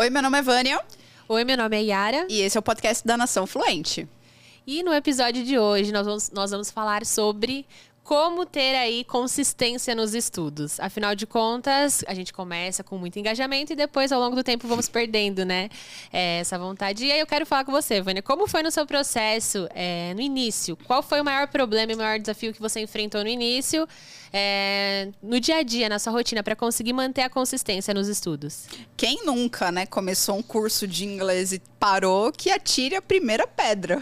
Oi, meu nome é Vânia. Oi, meu nome é Yara. E esse é o podcast da Nação Fluente. E no episódio de hoje nós vamos, nós vamos falar sobre como ter aí consistência nos estudos. Afinal de contas, a gente começa com muito engajamento e depois, ao longo do tempo, vamos perdendo, né? É, essa vontade. E aí eu quero falar com você, Vânia. Como foi no seu processo é, no início? Qual foi o maior problema e o maior desafio que você enfrentou no início? É, no dia a dia, na sua rotina, para conseguir manter a consistência nos estudos? Quem nunca, né, começou um curso de inglês e parou, que atire a primeira pedra.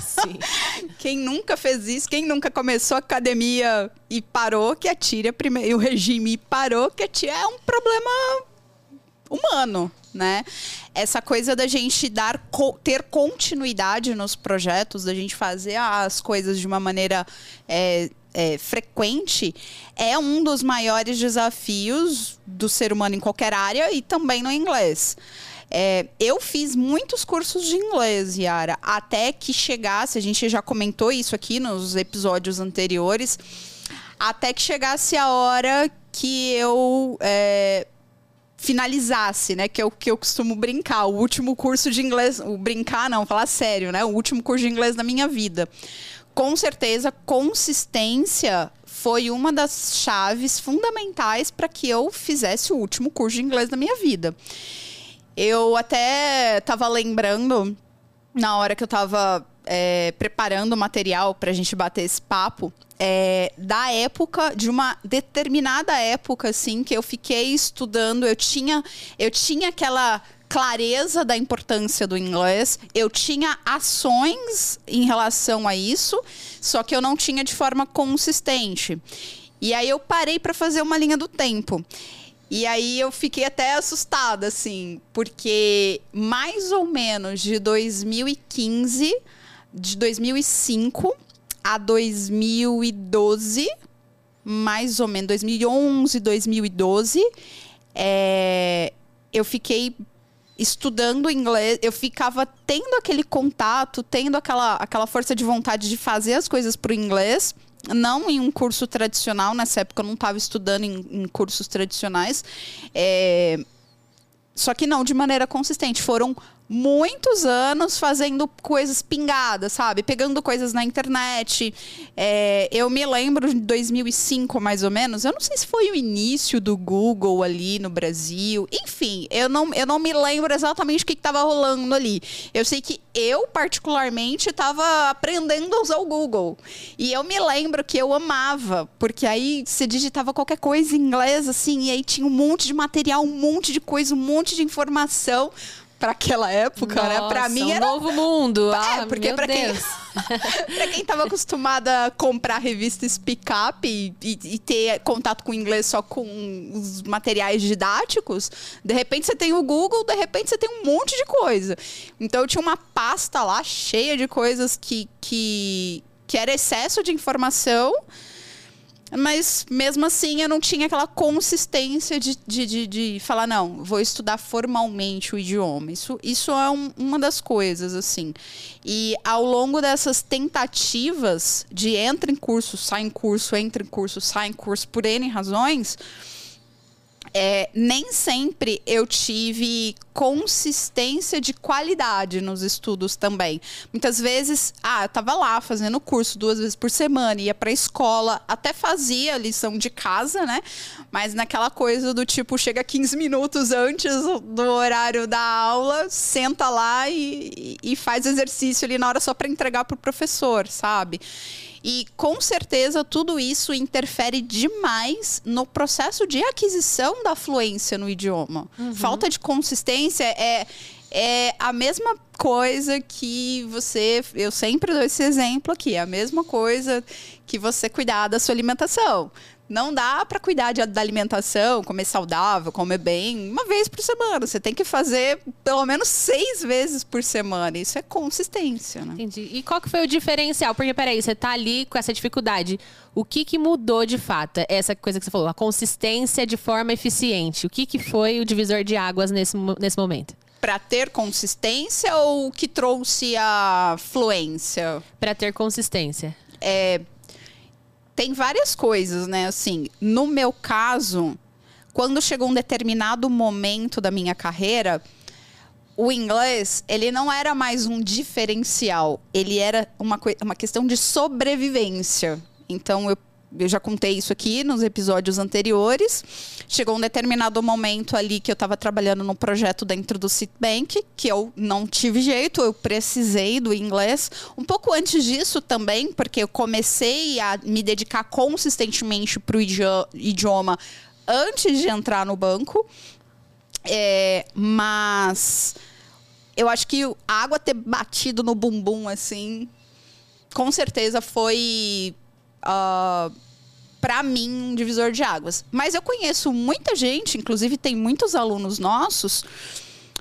Sim. quem nunca fez isso, quem nunca começou a academia e parou, que atire a primeira, o regime e parou, que atire, é um problema humano, né? Essa coisa da gente dar ter continuidade nos projetos, da gente fazer as coisas de uma maneira é, é, frequente é um dos maiores desafios do ser humano em qualquer área e também no inglês. É, eu fiz muitos cursos de inglês, Yara, até que chegasse, a gente já comentou isso aqui nos episódios anteriores, até que chegasse a hora que eu é, finalizasse, né? Que é o que eu costumo brincar, o último curso de inglês, o brincar não, falar sério, né? O último curso de inglês da minha vida com certeza, consistência foi uma das chaves fundamentais para que eu fizesse o último curso de inglês da minha vida. Eu até estava lembrando, na hora que eu estava é, preparando o material para a gente bater esse papo, é, da época, de uma determinada época, assim, que eu fiquei estudando, eu tinha, eu tinha aquela clareza da importância do inglês, eu tinha ações em relação a isso, só que eu não tinha de forma consistente. E aí eu parei para fazer uma linha do tempo. E aí eu fiquei até assustada, assim, porque mais ou menos de 2015, de 2005 a 2012, mais ou menos 2011, 2012, é, eu fiquei estudando inglês, eu ficava tendo aquele contato, tendo aquela, aquela força de vontade de fazer as coisas para o inglês. Não em um curso tradicional, nessa época eu não estava estudando em, em, cursos tradicionais. É, só que não de maneira consistente. Foram muitos anos fazendo coisas pingadas, sabe? Pegando coisas na internet. É, eu me lembro de 2005, mais ou menos. Eu não sei se foi o início do Google ali no Brasil. Enfim, eu não, eu não me lembro exatamente o que estava rolando ali. Eu sei que eu, particularmente, estava aprendendo a usar o Google. E eu me lembro que eu amava, porque aí você digitava qualquer coisa em inglês, assim, e aí tinha um monte de material, um monte de coisa, um monte de informação para aquela época, Nossa, né? Para mim um era novo mundo. É, ah, porque para quem para quem tava acostumada a comprar revista Speak Up e, e, e, ter contato com inglês só com os materiais didáticos, de repente você tem o Google, de repente você tem um monte de coisa. Então eu tinha uma pasta lá cheia de coisas que que que era excesso de informação mas mesmo assim eu não tinha aquela consistência de, de, de, de falar, não, vou estudar formalmente o idioma. Isso, isso é um, uma das coisas, assim. E ao longo dessas tentativas de entra em curso, sai em curso, entra em curso, sai em curso, por N razões, é, nem sempre eu tive consistência de qualidade nos estudos também. Muitas vezes, ah, eu estava lá fazendo curso duas vezes por semana, ia para a escola, até fazia lição de casa, né? Mas naquela coisa do tipo, chega 15 minutos antes do horário da aula, senta lá e, e faz exercício ali na hora só para entregar para o professor, sabe? E com certeza tudo isso interfere demais no processo de aquisição da fluência no idioma. Uhum. Falta de consistência é, é a mesma coisa que você. Eu sempre dou esse exemplo aqui, é a mesma coisa que você cuidar da sua alimentação. Não dá para cuidar de, da alimentação, comer saudável, comer bem, uma vez por semana. Você tem que fazer pelo menos seis vezes por semana. Isso é consistência, né? Entendi. E qual que foi o diferencial? Porque, peraí, você tá ali com essa dificuldade. O que que mudou de fato? Essa coisa que você falou, a consistência de forma eficiente. O que que foi o divisor de águas nesse, nesse momento? para ter consistência ou que trouxe a fluência? Para ter consistência. É, tem várias coisas, né? Assim, no meu caso, quando chegou um determinado momento da minha carreira, o inglês, ele não era mais um diferencial, ele era uma, uma questão de sobrevivência. Então, eu eu já contei isso aqui nos episódios anteriores. Chegou um determinado momento ali que eu estava trabalhando num projeto dentro do Citibank, que eu não tive jeito, eu precisei do inglês. Um pouco antes disso também, porque eu comecei a me dedicar consistentemente para o idioma antes de entrar no banco. É, mas eu acho que a água ter batido no bumbum, assim, com certeza foi uh, ah, para mim, um divisor de águas. Mas eu conheço muita gente, inclusive tem muitos alunos nossos,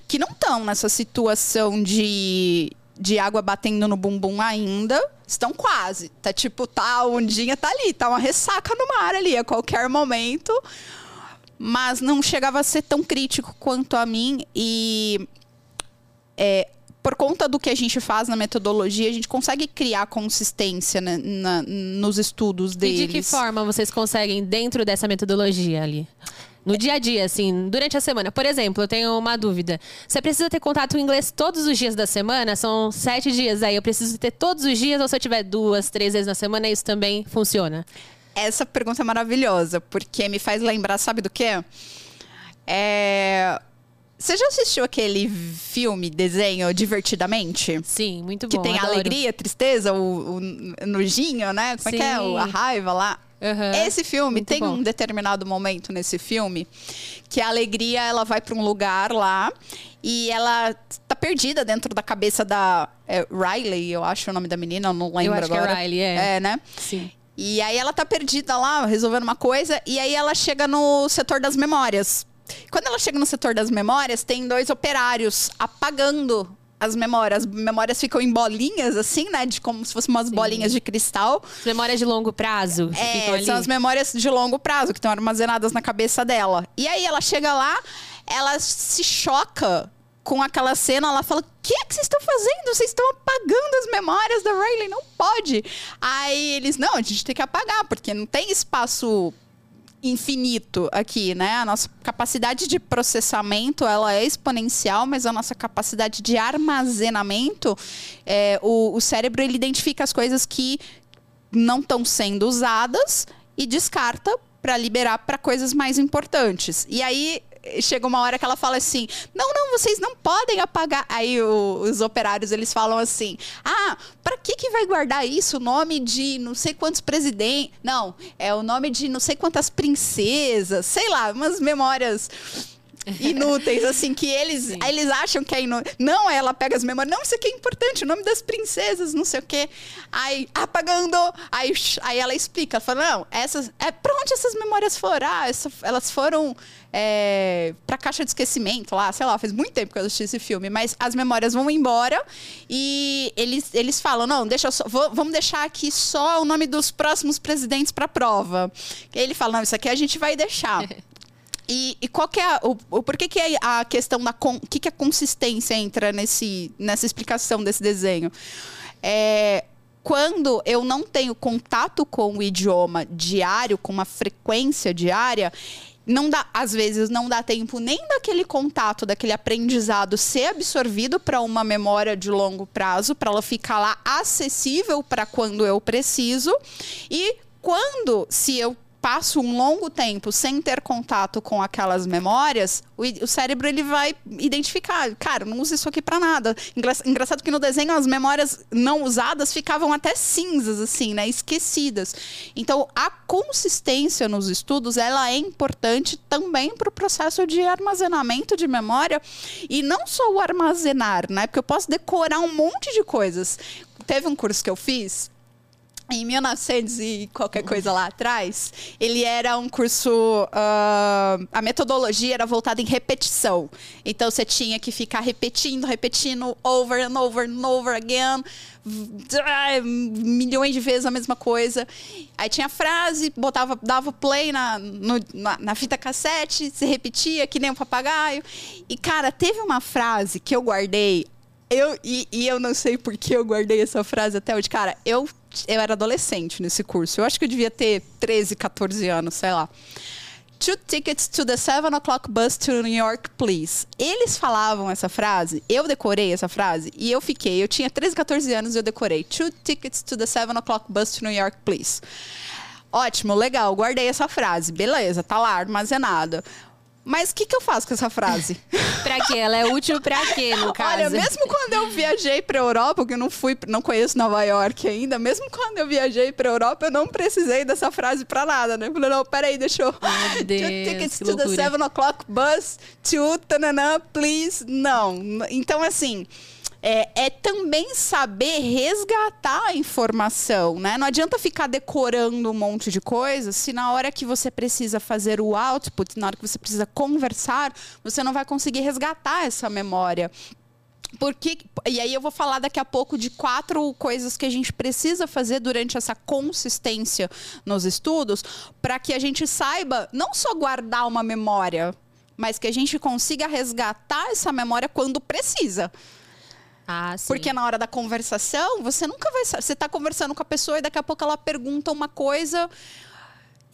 que não estão nessa situação de, de água batendo no bumbum ainda. Estão quase. Tá tipo, tá, a ondinha tá ali, tá uma ressaca no mar ali a qualquer momento. Mas não chegava a ser tão crítico quanto a mim. E é, por conta do que a gente faz na metodologia, a gente consegue criar consistência né, na, nos estudos deles. E de que forma vocês conseguem dentro dessa metodologia ali? No dia a dia, assim, durante a semana. Por exemplo, eu tenho uma dúvida. Você precisa ter contato em inglês todos os dias da semana? São sete dias aí. Eu preciso ter todos os dias ou se eu tiver duas, três vezes na semana, isso também funciona? Essa pergunta é maravilhosa, porque me faz lembrar, sabe do quê? É você já assistiu aquele filme, desenho, Divertidamente? Sim, muito bom. Que tem a alegria, tristeza, o, o nojinho, né? Como Sim. é que é? A raiva lá. Uhum, Esse filme tem bom. um determinado momento nesse filme que a alegria ela vai para um lugar lá e ela tá perdida dentro da cabeça da é, Riley, eu acho o nome da menina, eu não lembro eu acho agora. Que é Riley, é. É, né? Sim. E aí ela tá perdida lá, resolvendo uma coisa, e aí ela chega no setor das memórias. Quando ela chega no setor das memórias, tem dois operários apagando as memórias. As memórias ficam em bolinhas, assim, né? De como se fossem umas Sim. bolinhas de cristal. Memórias de longo prazo. É, são as memórias de longo prazo que estão armazenadas na cabeça dela. E aí ela chega lá, ela se choca com aquela cena, ela fala: O que é que vocês estão fazendo? Vocês estão apagando as memórias da Riley, não pode. Aí eles: Não, a gente tem que apagar, porque não tem espaço infinito aqui, né? A nossa capacidade de processamento ela é exponencial, mas a nossa capacidade de armazenamento, é, o, o cérebro ele identifica as coisas que não estão sendo usadas e descarta para liberar para coisas mais importantes. E aí chega uma hora que ela fala assim: não, não, vocês não podem apagar. Aí o, os operários eles falam assim: ah, para que que vai guardar isso? O nome de não sei quantos presidentes. Não, é o nome de não sei quantas princesas, sei lá, umas memórias inúteis, assim, que eles, eles acham que é inútil. Não, ela pega as memórias. Não, isso aqui é importante, o nome das princesas, não sei o quê. Aí, apagando. Aí, aí ela explica, ela fala, não, essas. É, pra onde essas memórias foram? Ah, essa, elas foram é, pra caixa de esquecimento lá, sei lá, faz muito tempo que eu assisti esse filme, mas as memórias vão embora e eles, eles falam, não, deixa só, vou, vamos deixar aqui só o nome dos próximos presidentes pra prova. E ele fala, não, isso aqui a gente vai deixar. E, e, qual que é a, o, o por que, que é a questão da con, que, que a consistência entra nesse, nessa explicação desse desenho? É, quando eu não tenho contato com o idioma diário, com uma frequência diária, não dá, às vezes não dá tempo nem daquele contato, daquele aprendizado ser absorvido para uma memória de longo prazo, para ela ficar lá acessível para quando eu preciso. E quando, se eu passo um longo tempo sem ter contato com aquelas memórias, o, o cérebro ele vai identificar, cara, não usa isso aqui para nada. Engraçado que no desenho as memórias não usadas ficavam até cinzas assim, né, esquecidas. Então, a consistência nos estudos, ela é importante também para o processo de armazenamento de memória e não só o armazenar, né? Porque eu posso decorar um monte de coisas. Teve um curso que eu fiz em 1900 e qualquer coisa lá atrás, ele era um curso. Uh, a metodologia era voltada em repetição. Então você tinha que ficar repetindo, repetindo, over and over and over again, milhões de vezes a mesma coisa. Aí tinha frase, botava, dava play na, no, na, na fita cassete, se repetia que nem um papagaio. E, cara, teve uma frase que eu guardei eu, e, e, eu não sei por que eu guardei essa frase até hoje. Cara, eu eu era adolescente nesse curso. Eu acho que eu devia ter 13, 14 anos, sei lá. Two tickets to the 7 o'clock bus to New York, please. Eles falavam essa frase, eu decorei essa frase e eu fiquei. Eu tinha 13, 14 anos e eu decorei. Two tickets to the 7 o'clock bus to New York, please. Ótimo, legal, guardei essa frase. Beleza, tá lá armazenada. Mas o que, que eu faço com essa frase? pra quê? Ela é útil pra quê, no caso? Olha, mesmo quando eu viajei pra Europa, porque eu não fui, não conheço Nova York ainda, mesmo quando eu viajei pra Europa, eu não precisei dessa frase pra nada, né? Falei, não, peraí, deixa eu. Meu Deus, tickets que to the loucura. 7 o'clock bus to tananã, please. Não. Então, assim. É, é também saber resgatar a informação, né? Não adianta ficar decorando um monte de coisas se na hora que você precisa fazer o output, na hora que você precisa conversar, você não vai conseguir resgatar essa memória. Porque, e aí eu vou falar daqui a pouco de quatro coisas que a gente precisa fazer durante essa consistência nos estudos, para que a gente saiba não só guardar uma memória, mas que a gente consiga resgatar essa memória quando precisa. Ah, sim. Porque na hora da conversação, você nunca vai. Você está conversando com a pessoa e daqui a pouco ela pergunta uma coisa.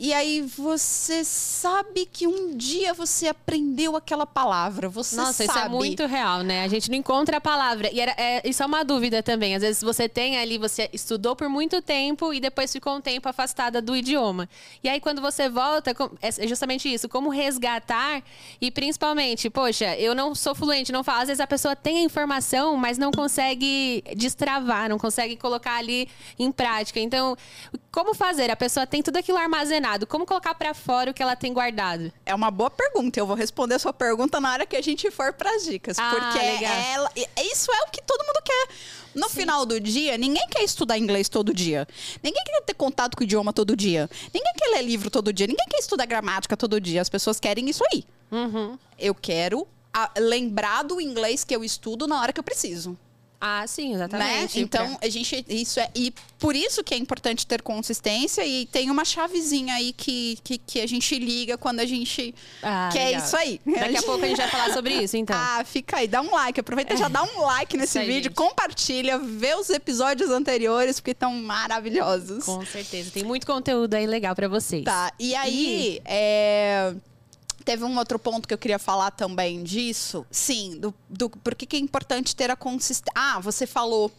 E aí você sabe que um dia você aprendeu aquela palavra. Você Nossa, isso é sabe. muito real, né? A gente não encontra a palavra. E era, é, isso é uma dúvida também. Às vezes você tem ali, você estudou por muito tempo e depois ficou um tempo afastada do idioma. E aí, quando você volta, é justamente isso: como resgatar e principalmente, poxa, eu não sou fluente, não falo. Às vezes a pessoa tem a informação, mas não consegue destravar, não consegue colocar ali em prática. Então, como fazer? A pessoa tem tudo aquilo armazenado. Como colocar pra fora o que ela tem guardado? É uma boa pergunta. Eu vou responder a sua pergunta na hora que a gente for para as dicas. Ah, porque legal. ela, e- isso é o que todo mundo quer. No final do dia, ninguém quer estudar inglês todo dia. Ninguém quer ter contato com o idioma todo dia. Ninguém quer ler livro todo dia. Ninguém quer estudar gramática todo dia. As pessoas querem isso aí. Uhum. Eu quero a- lembrar do inglês que eu estudo na hora que eu preciso. Ah, sim, Né? exatamente. Então, a gente. Isso é. E por isso que é importante ter consistência e tem uma chavezinha aí que, que, que a gente liga quando a gente Ah, quer legal. isso aí. Daqui a pouco a gente vai falar sobre isso, então. Ah, fica aí, dá um like. Aproveita e já dá um like nesse aí, vídeo, gente. compartilha, vê os episódios anteriores, porque estão maravilhosos. Com certeza. Tem muito conteúdo aí legal pra vocês. Tá, e aí, é, teve um outro ponto que eu queria falar também disso. Sim, do, do por que que é importante ter a consistência. Ah, você falou.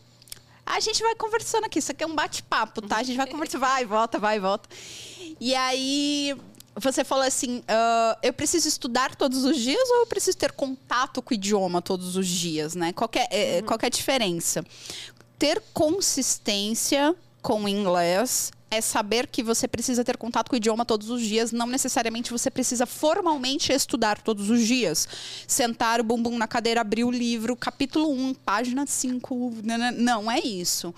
A gente vai conversando aqui, isso aqui é um bate-papo, tá? A gente vai conversar, vai, volta, vai, volta. E aí, você falou assim: ah, eu preciso estudar todos os dias ou eu preciso ter contato com o idioma todos os dias, né? Qual é, é, qual é a diferença? Ter consistência com o inglês é saber que você precisa ter contato com o idioma todos os dias, não necessariamente você precisa formalmente estudar todos os dias. Sentar o bumbum na cadeira, abrir o livro, capítulo 1, página 5, nanã, não é isso.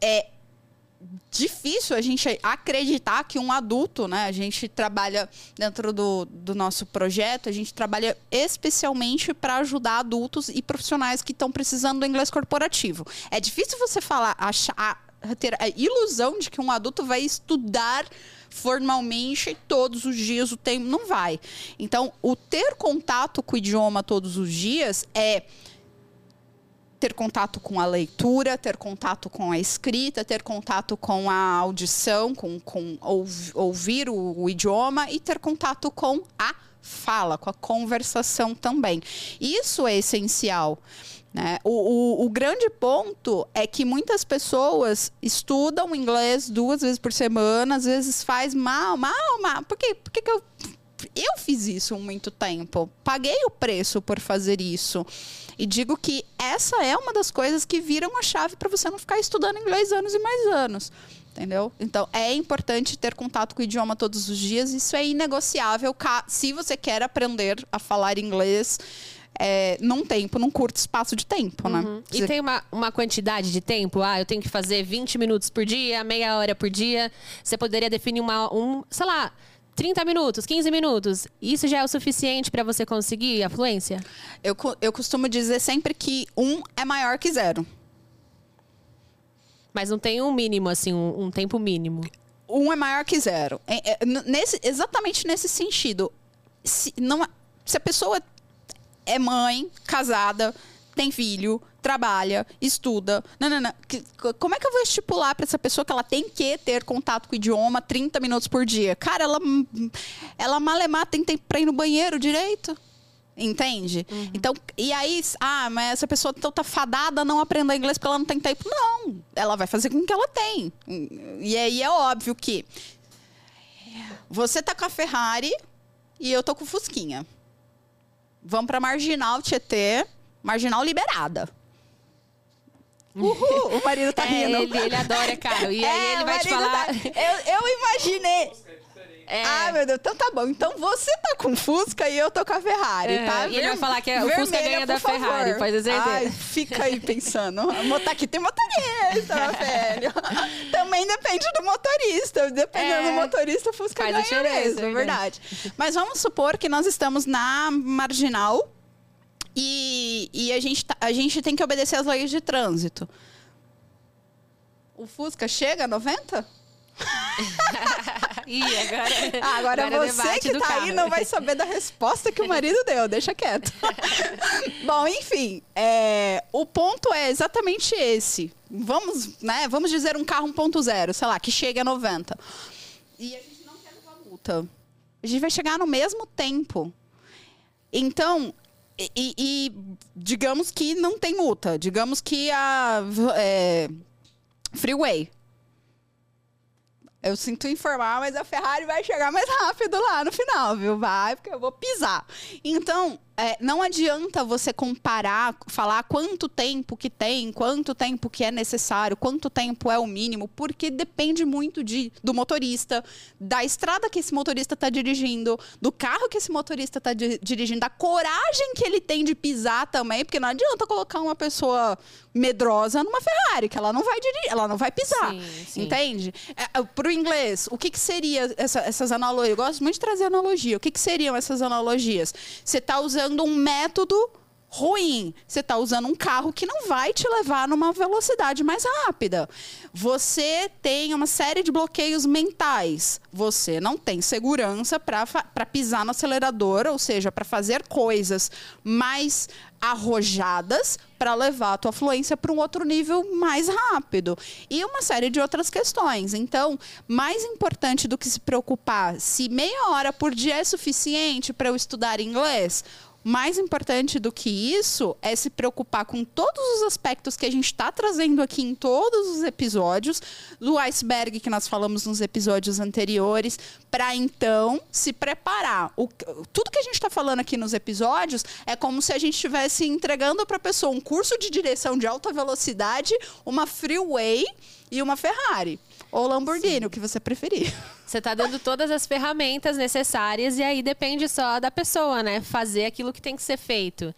É difícil a gente acreditar que um adulto, né? A gente trabalha dentro do, do nosso projeto, a gente trabalha especialmente para ajudar adultos e profissionais que estão precisando do inglês corporativo. É difícil você falar, achar, ter a ilusão de que um adulto vai estudar formalmente todos os dias o tempo não vai. Então, o ter contato com o idioma todos os dias é ter contato com a leitura, ter contato com a escrita, ter contato com a audição, com, com ouv- ouvir o, o idioma e ter contato com a fala, com a conversação também. Isso é essencial. Né? O, o, o grande ponto é que muitas pessoas estudam inglês duas vezes por semana, às vezes faz mal, mal, mal. Por quê? Por que, que eu eu fiz isso há muito tempo. Paguei o preço por fazer isso. E digo que essa é uma das coisas que viram a chave para você não ficar estudando inglês anos e mais anos. Entendeu? Então é importante ter contato com o idioma todos os dias. Isso é inegociável se você quer aprender a falar inglês é, num tempo, num curto espaço de tempo, né? Uhum. E Você- tem uma, uma quantidade de tempo? Ah, eu tenho que fazer 20 minutos por dia, meia hora por dia. Você poderia definir uma, um, sei lá, 30 minutos, 15 minutos. Isso já é o suficiente para você conseguir a fluência? eu, eu costumo dizer sempre que um é maior que zero. Mas não tem um mínimo, assim, um, um tempo mínimo. um é maior que zero. É- é, nesse, exatamente nesse sentido. Se, não, é- se a pessoa é mãe, casada, tem filho, trabalha, estuda. Não, não, não. Como é que eu vou estipular para essa pessoa que ela tem que ter contato com o idioma 30 minutos por dia? Cara, ela, ela malemar tem tempo para ir no banheiro direito. Entende? Uhum. Então, e aí, ah, mas essa pessoa então tá fadada a não aprender inglês porque ela não tem tempo. Não, ela vai fazer com o que ela tem. E aí é óbvio que você tá com a Ferrari e eu tô com o Fusquinha. Vamos pra Marginal Tietê, Marginal liberada. Uhul, o marido tá é, rindo. Ele, ele adora carro. E é, aí ele vai te falar. Tá... Eu, eu imaginei. É. Ah, meu Deus, então tá bom. Então você tá com Fusca e eu tô com a Ferrari, é, tá? E ele vai falar que o Fusca ganha da favor. Ferrari, pode dizer. Ai, fica aí pensando. Aqui tem motorista, velho. Também depende do motorista. Dependendo é. do motorista, o Fusca Faz ganha mesmo, é verdade. Mas vamos supor que nós estamos na marginal e, e a, gente tá, a gente tem que obedecer às leis de trânsito. O Fusca chega a 90? Ih, agora, ah, agora, agora é você que tá carro. aí não vai saber da resposta que o marido deu, deixa quieto. Bom, enfim, é, o ponto é exatamente esse. Vamos, né, vamos dizer um carro 1.0, sei lá, que chega a 90. E a gente não quer levar multa. A gente vai chegar no mesmo tempo. Então, e, e digamos que não tem multa. Digamos que a é, freeway eu sinto informar, mas a Ferrari vai chegar mais rápido lá no final, viu? Vai, porque eu vou pisar. Então, é, não adianta você comparar, falar quanto tempo que tem, quanto tempo que é necessário, quanto tempo é o mínimo, porque depende muito de, do motorista, da estrada que esse motorista está dirigindo, do carro que esse motorista está di dirigindo, da coragem que ele tem de pisar também, porque não adianta colocar uma pessoa medrosa numa Ferrari, que ela não vai dirigir, ela não vai pisar. Sim, sim. Entende? É, é Para o inglês, o que, que seria essa, essas analogias? Eu gosto muito de trazer analogia. O que, que seriam essas analogias? Você está usando usando um método ruim. Você está usando um carro que não vai te levar numa velocidade mais rápida. Você tem uma série de bloqueios mentais. Você não tem segurança para pisar no acelerador, ou seja, para fazer coisas mais arrojadas para levar a tua fluência para um outro nível mais rápido. E uma série de outras questões. Então, mais importante do que se preocupar se meia hora por dia é suficiente para eu estudar inglês, mais importante do que isso é se preocupar com todos os aspectos que a gente está trazendo aqui em todos os episódios, do iceberg que nós falamos nos episódios anteriores, para então se preparar. O, tudo que a gente está falando aqui nos episódios é como se a gente estivesse entregando para a pessoa um curso de direção de alta velocidade, uma freeway e uma Ferrari. Ou Lamborghini, Sim. o que você preferir. Você está dando todas as ferramentas necessárias e aí depende só da pessoa, né? Fazer aquilo que tem que ser feito.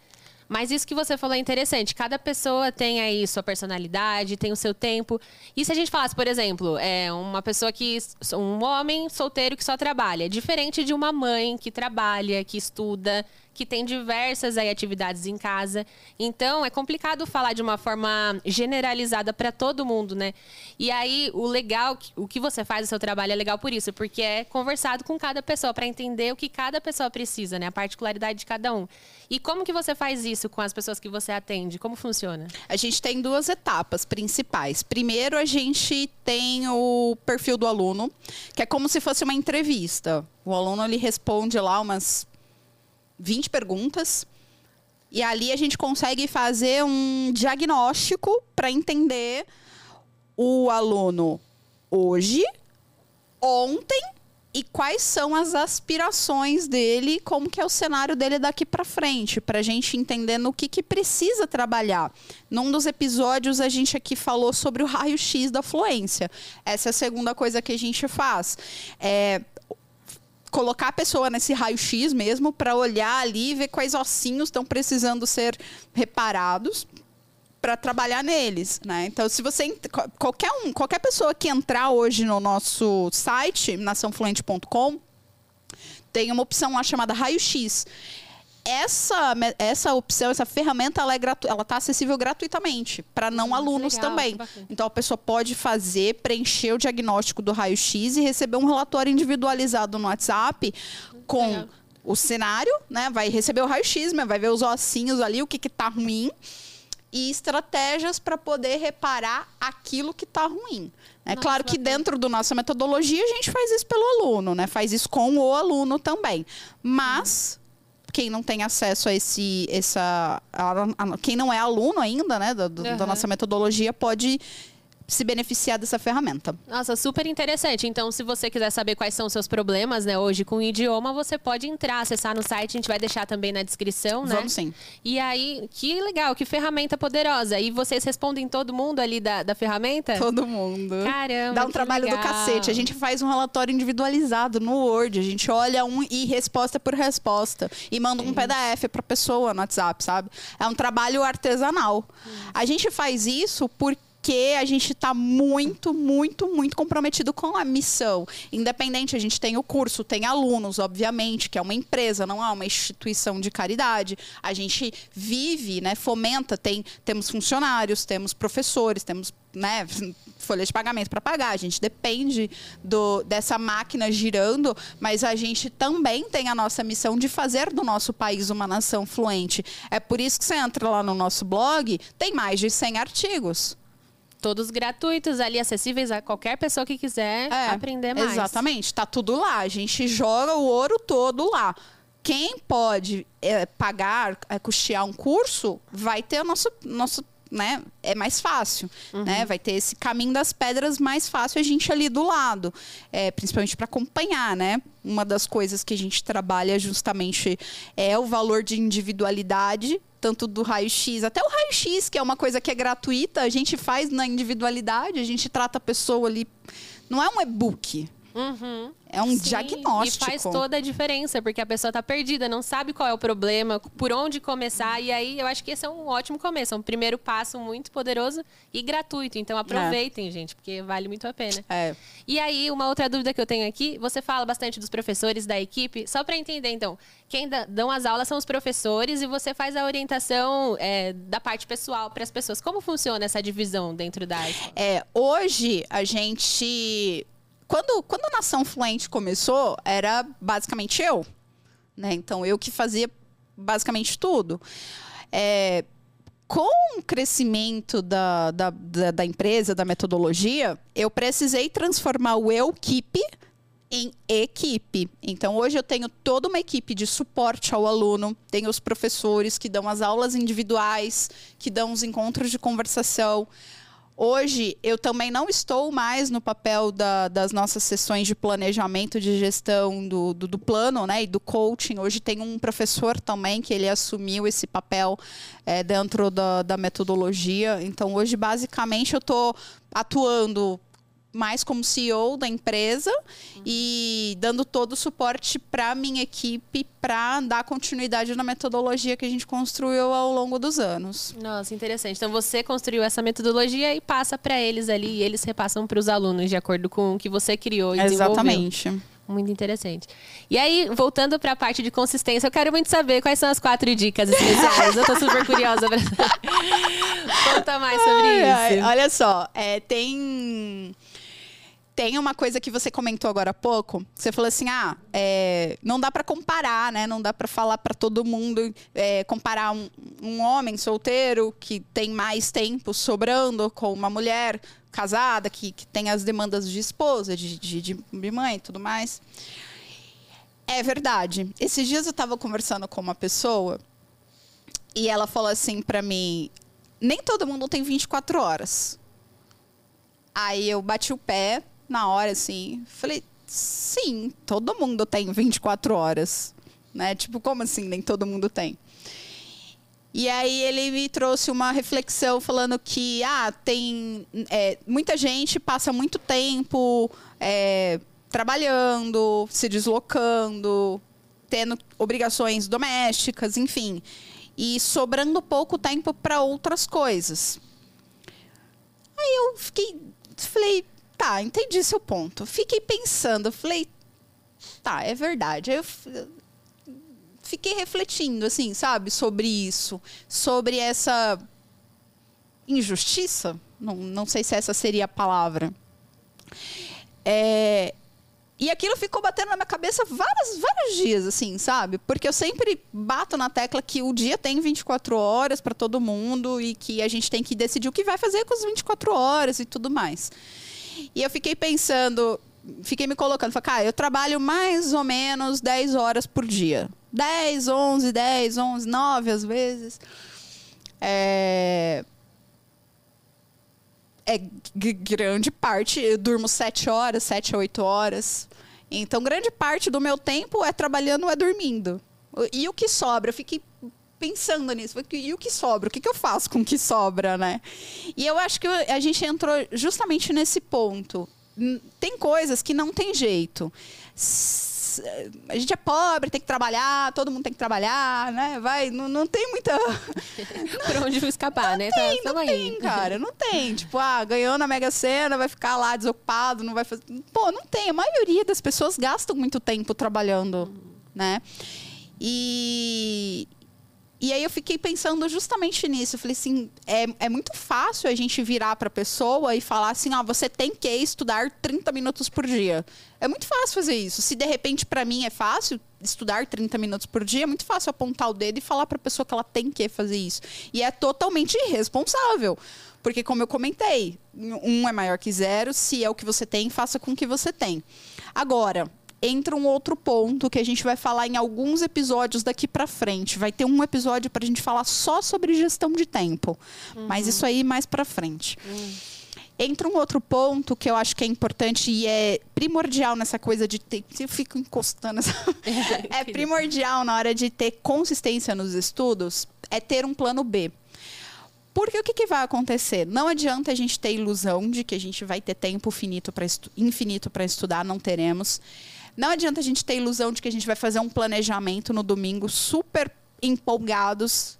Mas isso que você falou é interessante. Cada pessoa tem aí sua personalidade, tem o seu tempo. E se a gente falasse, por exemplo, é uma pessoa que. um homem solteiro que só trabalha, diferente de uma mãe que trabalha, que estuda, que tem diversas aí, atividades em casa. Então, é complicado falar de uma forma generalizada para todo mundo, né? E aí, o legal, o que você faz, o seu trabalho é legal por isso, porque é conversado com cada pessoa para entender o que cada pessoa precisa, né? A particularidade de cada um. E como que você faz isso com as pessoas que você atende? Como funciona? A gente tem duas etapas principais. Primeiro, a gente tem o perfil do aluno, que é como se fosse uma entrevista. O aluno ele responde lá umas 20 perguntas. E ali a gente consegue fazer um diagnóstico para entender o aluno hoje, ontem e quais são as aspirações dele, como que é o cenário dele daqui para frente, para a gente entender no que, que precisa trabalhar. Num dos episódios a gente aqui falou sobre o raio-x da fluência. Essa é a segunda coisa que a gente faz. É, colocar a pessoa nesse raio-x mesmo para olhar ali e ver quais ossinhos estão precisando ser reparados para trabalhar neles, né? Então, se você qualquer um, qualquer pessoa que entrar hoje no nosso site naçãofluente.com tem uma opção lá chamada raio-x essa, essa opção, essa ferramenta, ela é gratu ela está acessível gratuitamente para não hum, alunos legal, também. Então a pessoa pode fazer, preencher o diagnóstico do raio-x e receber um relatório individualizado no WhatsApp com legal. o cenário, né? Vai receber o raio-x, vai ver os ossinhos ali, o que está ruim e estratégias para poder reparar aquilo que está ruim. É Nossa, claro que dentro da nossa metodologia a gente faz isso pelo aluno, né? Faz isso com o aluno também. Mas quem não tem acesso a esse, essa, a- a- quem não é aluno ainda, né, da, do- da Aham. nossa metodologia pode se beneficiar dessa ferramenta. Nossa, super interessante. Então, se você quiser saber quais são os seus problemas, né, hoje com o idioma, você pode entrar, acessar no site, a gente vai deixar também na descrição, né? Vamos sim. E aí, que legal, que ferramenta poderosa. E vocês respondem todo mundo ali da, da ferramenta? Todo mundo. Caramba. Dá um trabalho do legal. cacete. A gente faz um relatório individualizado no Word. A gente olha um e resposta por resposta. E manda um PDF pra pessoa no WhatsApp, sabe? É um trabalho artesanal. A gente faz isso porque a gente está muito, muito, muito comprometido com a missão. Independente, a gente tem o curso, tem alunos, obviamente, que é uma empresa, não é uma instituição de caridade. A gente vive, né, fomenta, tem, temos funcionários, temos professores, temos né, folha de pagamento para pagar. A gente depende do, dessa máquina girando, mas a gente também tem a nossa missão de fazer do nosso país uma nação fluente. É por isso que você entra lá no nosso blog, tem mais de 100 artigos. Todos gratuitos ali, acessíveis a qualquer pessoa que quiser É, aprender mais. Exatamente, tá tudo lá. A gente joga o ouro todo lá. Quem pode é, pagar, é, custear um curso, vai ter o nosso, nosso né? É mais fácil, Uhum. né? Vai ter esse caminho das pedras mais fácil a gente ali do lado, é, principalmente para acompanhar, né? Uma das coisas que a gente trabalha justamente é o valor de individualidade, tanto do raio-x até o raio-x, que é uma coisa que é gratuita, a gente faz na individualidade, a gente trata a pessoa ali. Não é um e-book, Uhum. é um Sim, diagnóstico. E faz toda a diferença, porque a pessoa tá perdida, não sabe qual é o problema, por onde começar. E aí eu acho que esse é um ótimo começo, é um primeiro passo muito poderoso e gratuito. Então aproveitem, gente, porque vale muito a pena. É. E aí, uma outra dúvida que eu tenho aqui, você fala bastante dos professores da equipe, só para entender, então, quem dão as aulas são os professores e você faz a orientação é, da parte pessoal para as pessoas. Como funciona essa divisão dentro da escola? É, hoje a gente. Quando, quando a Nação Fluente começou, era basicamente eu. Né? Então, eu que fazia basicamente tudo. É, com o crescimento da, da, da, da empresa, da metodologia, eu precisei transformar o equipe em equipe. Então, hoje eu tenho toda uma equipe de suporte ao aluno, tenho os professores que dão as aulas individuais, que dão os encontros de conversação. Hoje, eu também não estou mais no papel da- das nossas sessões de planejamento, de gestão do, do, do plano né, e do coaching. Hoje tem um professor também que ele assumiu esse papel eh, dentro da, da metodologia. Então, hoje, basicamente, eu estou atuando mais como CEO da empresa e dando todo o suporte para minha equipe para dar continuidade na metodologia que a gente construiu ao longo dos anos. Nossa, interessante. Então você construiu essa metodologia e passa para eles ali e eles repassam para os alunos de acordo com o que você criou e desenvolveu. Exatamente. Muito interessante. E aí, voltando para a parte de consistência, eu quero muito saber quais são as quatro dicas essenciais. eu tô super curiosa para Conta mais sobre Ai, isso. ai, olha só, é, tem tem uma coisa que você comentou agora há pouco. Você falou assim, ah, é, não dá para comparar, né? Não dá para falar para todo mundo, é, comparar um, um homem solteiro que tem mais tempo sobrando com uma mulher casada que, que tem as demandas de esposa, de, de, de mãe e tudo mais. É verdade. Esses dias eu estava conversando com uma pessoa e ela falou assim para mim: nem todo mundo tem 24 horas. Aí eu bati o pé na hora, assim. Falei, sim, todo mundo tem 24 horas. Né? Tipo, como assim? Nem todo mundo tem. E aí ele me trouxe uma reflexão falando que ah, tem é, muita gente passa muito tempo é, trabalhando, se deslocando, tendo obrigações domésticas, enfim, e sobrando pouco tempo para outras coisas. Aí eu fiquei, falei, tá, entendi seu ponto. Fiquei pensando, falei, tá, é verdade. Aí eu fiquei refletindo, assim, sabe, sobre isso, sobre essa injustiça. Não, não sei se essa seria a palavra. É, E aquilo ficou batendo na minha cabeça vários, vários dias, assim, sabe? Porque eu sempre bato na tecla que o dia tem 24 horas para todo mundo e que a gente tem que decidir o que vai fazer com as 24 horas e tudo mais. E eu fiquei pensando, fiquei me colocando, falei, cara, eu trabalho mais ou menos 10 horas por dia. 10, 11, 10, 11, 9 às vezes. É, é grande parte, eu durmo 7 horas, 7 a 8 horas. Então, grande parte do meu tempo é trabalhando ou é dormindo. E o que sobra? Eu fiquei pensando nisso. E o que sobra? O que, que eu faço com o que sobra, né? E eu acho que a gente entrou justamente nesse ponto. Tem coisas que não tem jeito a gente é pobre, tem que trabalhar, todo mundo tem que trabalhar, né? Vai, não, não tem muita. Por onde escapar, não né? Tem, tá, não tem, cara, não tem. Tipo, ah, ganhou na Mega Sena, vai ficar lá desocupado, não vai fazer. Pô, não tem. A maioria das pessoas gastam muito tempo trabalhando, né? E, e aí eu fiquei pensando justamente nisso. Eu falei assim, é, é muito fácil a gente virar para a pessoa e falar assim, ó, oh, você tem que estudar 30 minutos por dia. É muito fácil fazer isso. Se de repente para mim é fácil estudar 30 minutos por dia, é muito fácil apontar o dedo e falar para a pessoa que ela tem que fazer isso. E é totalmente irresponsável. Porque, como eu comentei, um é maior que zero. Se é o que você tem, faça com o que você tem. Agora, entra um outro ponto que a gente vai falar em alguns episódios daqui para frente. Vai ter um episódio para a gente falar só sobre gestão de tempo, uhum. mas isso aí mais para frente. Uhum. Entra um outro ponto que eu acho que é importante e é primordial nessa coisa de ter. Eu fico encostando essa. é primordial na hora de ter consistência nos estudos, é ter um plano B. Porque o que, que, vai acontecer? Não adianta a gente ter ilusão de que a gente vai ter tempo finito infinito para estudar, não teremos. Não adianta a gente ter ilusão de que a gente vai fazer um planejamento no domingo super empolgados.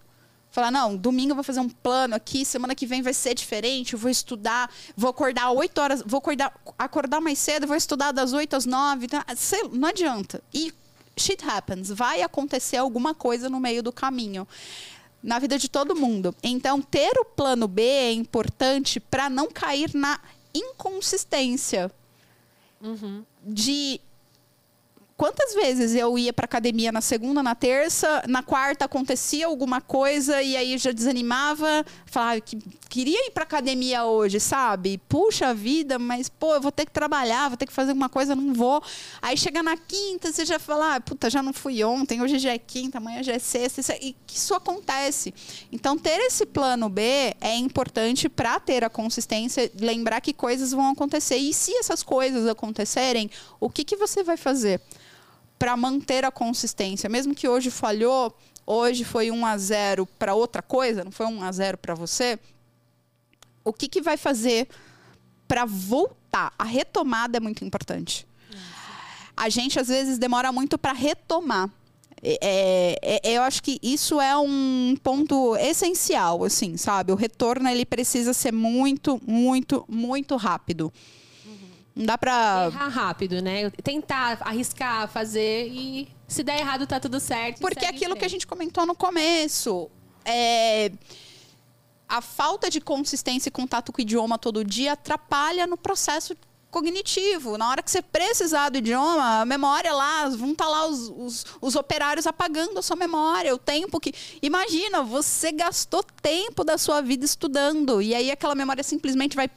Falar, não, domingo eu vou fazer um plano aqui, semana que vem vai ser diferente, eu vou estudar, vou acordar 8 horas, vou acordar, acordar mais cedo, vou estudar das 8 às 9. Tá? Não adianta. E shit happens. Vai acontecer alguma coisa no meio do caminho na vida de todo mundo. Então, ter o plano B é importante para não cair na inconsistência uhum. de quantas vezes eu ia para academia na segunda, na terça, na quarta acontecia alguma coisa e aí já desanimava, falava que queria ir para academia hoje, sabe? Puxa vida, mas pô, eu vou ter que trabalhar, vou ter que fazer alguma coisa, não vou. Aí chega na quinta, você já fala, ah, puta, já não fui ontem, hoje já é quinta, amanhã já é sexta, isso, e isso acontece. Então ter esse plano B é importante para ter a consistência, lembrar que coisas vão acontecer e se essas coisas acontecerem, o que que você vai fazer? Para manter a consistência. Mesmo que hoje falhou, hoje foi 1 a 0 para outra coisa, não foi 1 a 0 para você. O que, que vai fazer para voltar? A retomada é muito importante. A gente às vezes demora muito para retomar. É, é, é, eu acho que isso é um ponto essencial, assim, sabe? O retorno ele precisa ser muito, muito, muito rápido. Não dá pra. Errar rápido, né? Tentar, arriscar, fazer e se der errado tá tudo certo. Porque aquilo que a gente comentou no começo. É a falta de consistência e contato com o idioma todo dia atrapalha no processo cognitivo. Na hora que você precisar do idioma, a memória lá, vão estar tá lá os, os, os, operários apagando a sua memória, o tempo que. Imagina, você gastou tempo da sua vida estudando, e aí aquela memória simplesmente vai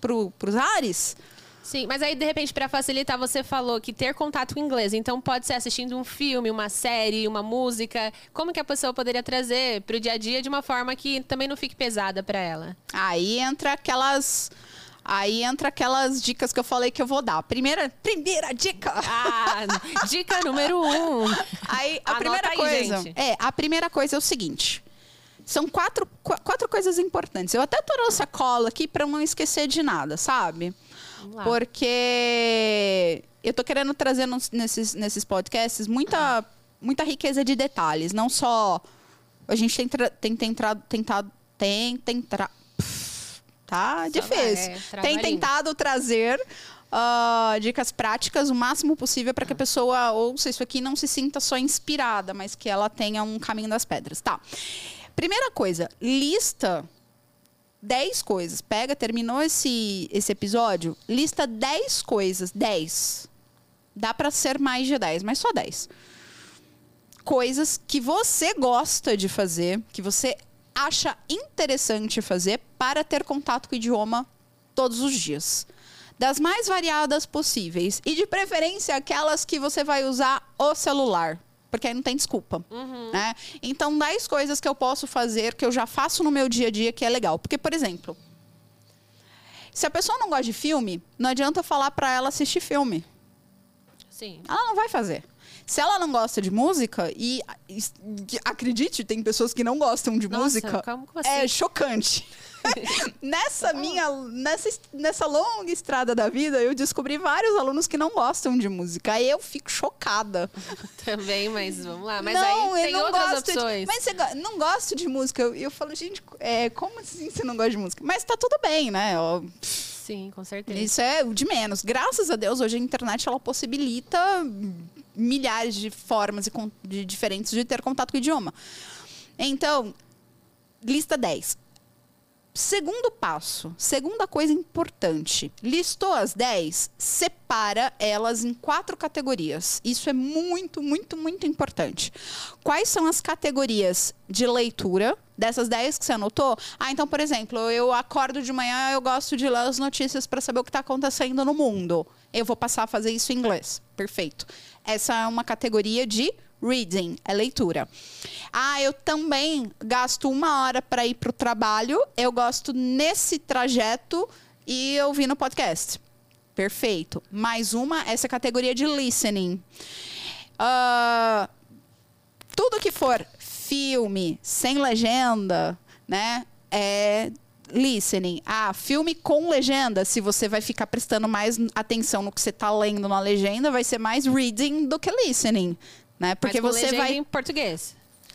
para os ares. Sim, mas aí de repente para facilitar você falou que ter contato com inglês, então pode ser assistindo um filme, uma série, uma música. Como que a pessoa poderia trazer para o dia a dia de uma forma que também não fique pesada para ela? Aí entra aquelas Aí entra aquelas dicas que eu falei que eu vou dar. Primeira, primeira dica. Ah, dica número um. Aí a Anota primeira aí, coisa gente. é a primeira coisa é o seguinte. São quatro, quatro coisas importantes. Eu até trouxe a cola aqui para não esquecer de nada, sabe? Porque eu tô querendo trazer nos, nesses, nesses podcasts muita, muita riqueza de detalhes. Não só. A gente tem, tem tentado. tentado tem, tem tra... Tá difícil. É, tem tentado trazer uh, dicas práticas o máximo possível para que a pessoa ouça isso aqui não se sinta só inspirada, mas que ela tenha um caminho das pedras. Tá. Primeira coisa, lista 10 coisas. Pega, terminou esse, esse episódio, lista 10 coisas, 10. Dá para ser mais de 10, mas só 10. Coisas que você gosta de fazer, que você acha interessante fazer para ter contato com o idioma todos os dias. Das mais variadas possíveis. E de preferência aquelas que você vai usar o celular. Porque aí não tem desculpa. Uhum. Né? Então, 10 coisas que eu posso fazer, que eu já faço no meu dia a dia, que é legal. Porque, por exemplo, se a pessoa não gosta de filme, não adianta falar para ela assistir filme. Sim. Ela não vai fazer. Se ela não gosta de música, e, e acredite, tem pessoas que não gostam de Nossa, música, é chocante. nessa minha nessa, nessa longa estrada da vida, eu descobri vários alunos que não gostam de música. Aí eu fico chocada. Também, mas vamos lá. Mas não, aí eu tem não outras gosto de- opções. mas você não gosto de música. Eu, eu falo, gente, é, como assim você não gosta de música? Mas tá tudo bem, né? Ó, Sim, com certeza. Isso é o de menos. Graças a Deus, hoje a internet ela possibilita milhares de formas e de diferentes de ter contato com o idioma. Então, lista 10. Segundo passo, segunda coisa importante. Listou as 10, separa elas em quatro categorias. Isso é muito, muito, muito importante. Quais são as categorias de leitura dessas 10 que você anotou? Ah, então, por exemplo, eu acordo de manhã, eu gosto de ler as notícias para saber o que está acontecendo no mundo. Eu vou passar a fazer isso em inglês. Perfeito. Essa é uma categoria de reading, é leitura. Ah, eu também gasto uma hora para ir para o trabalho. Eu gosto nesse trajeto e ouvindo podcast. Perfeito. Mais uma, essa categoria de listening. Ah, tudo que for filme sem legenda, né? É listening. Ah, filme com legenda, se você vai ficar prestando mais atenção no que você está lendo na legenda, vai ser mais reading do que listening, né? Porque Mas com você legenda vai em português.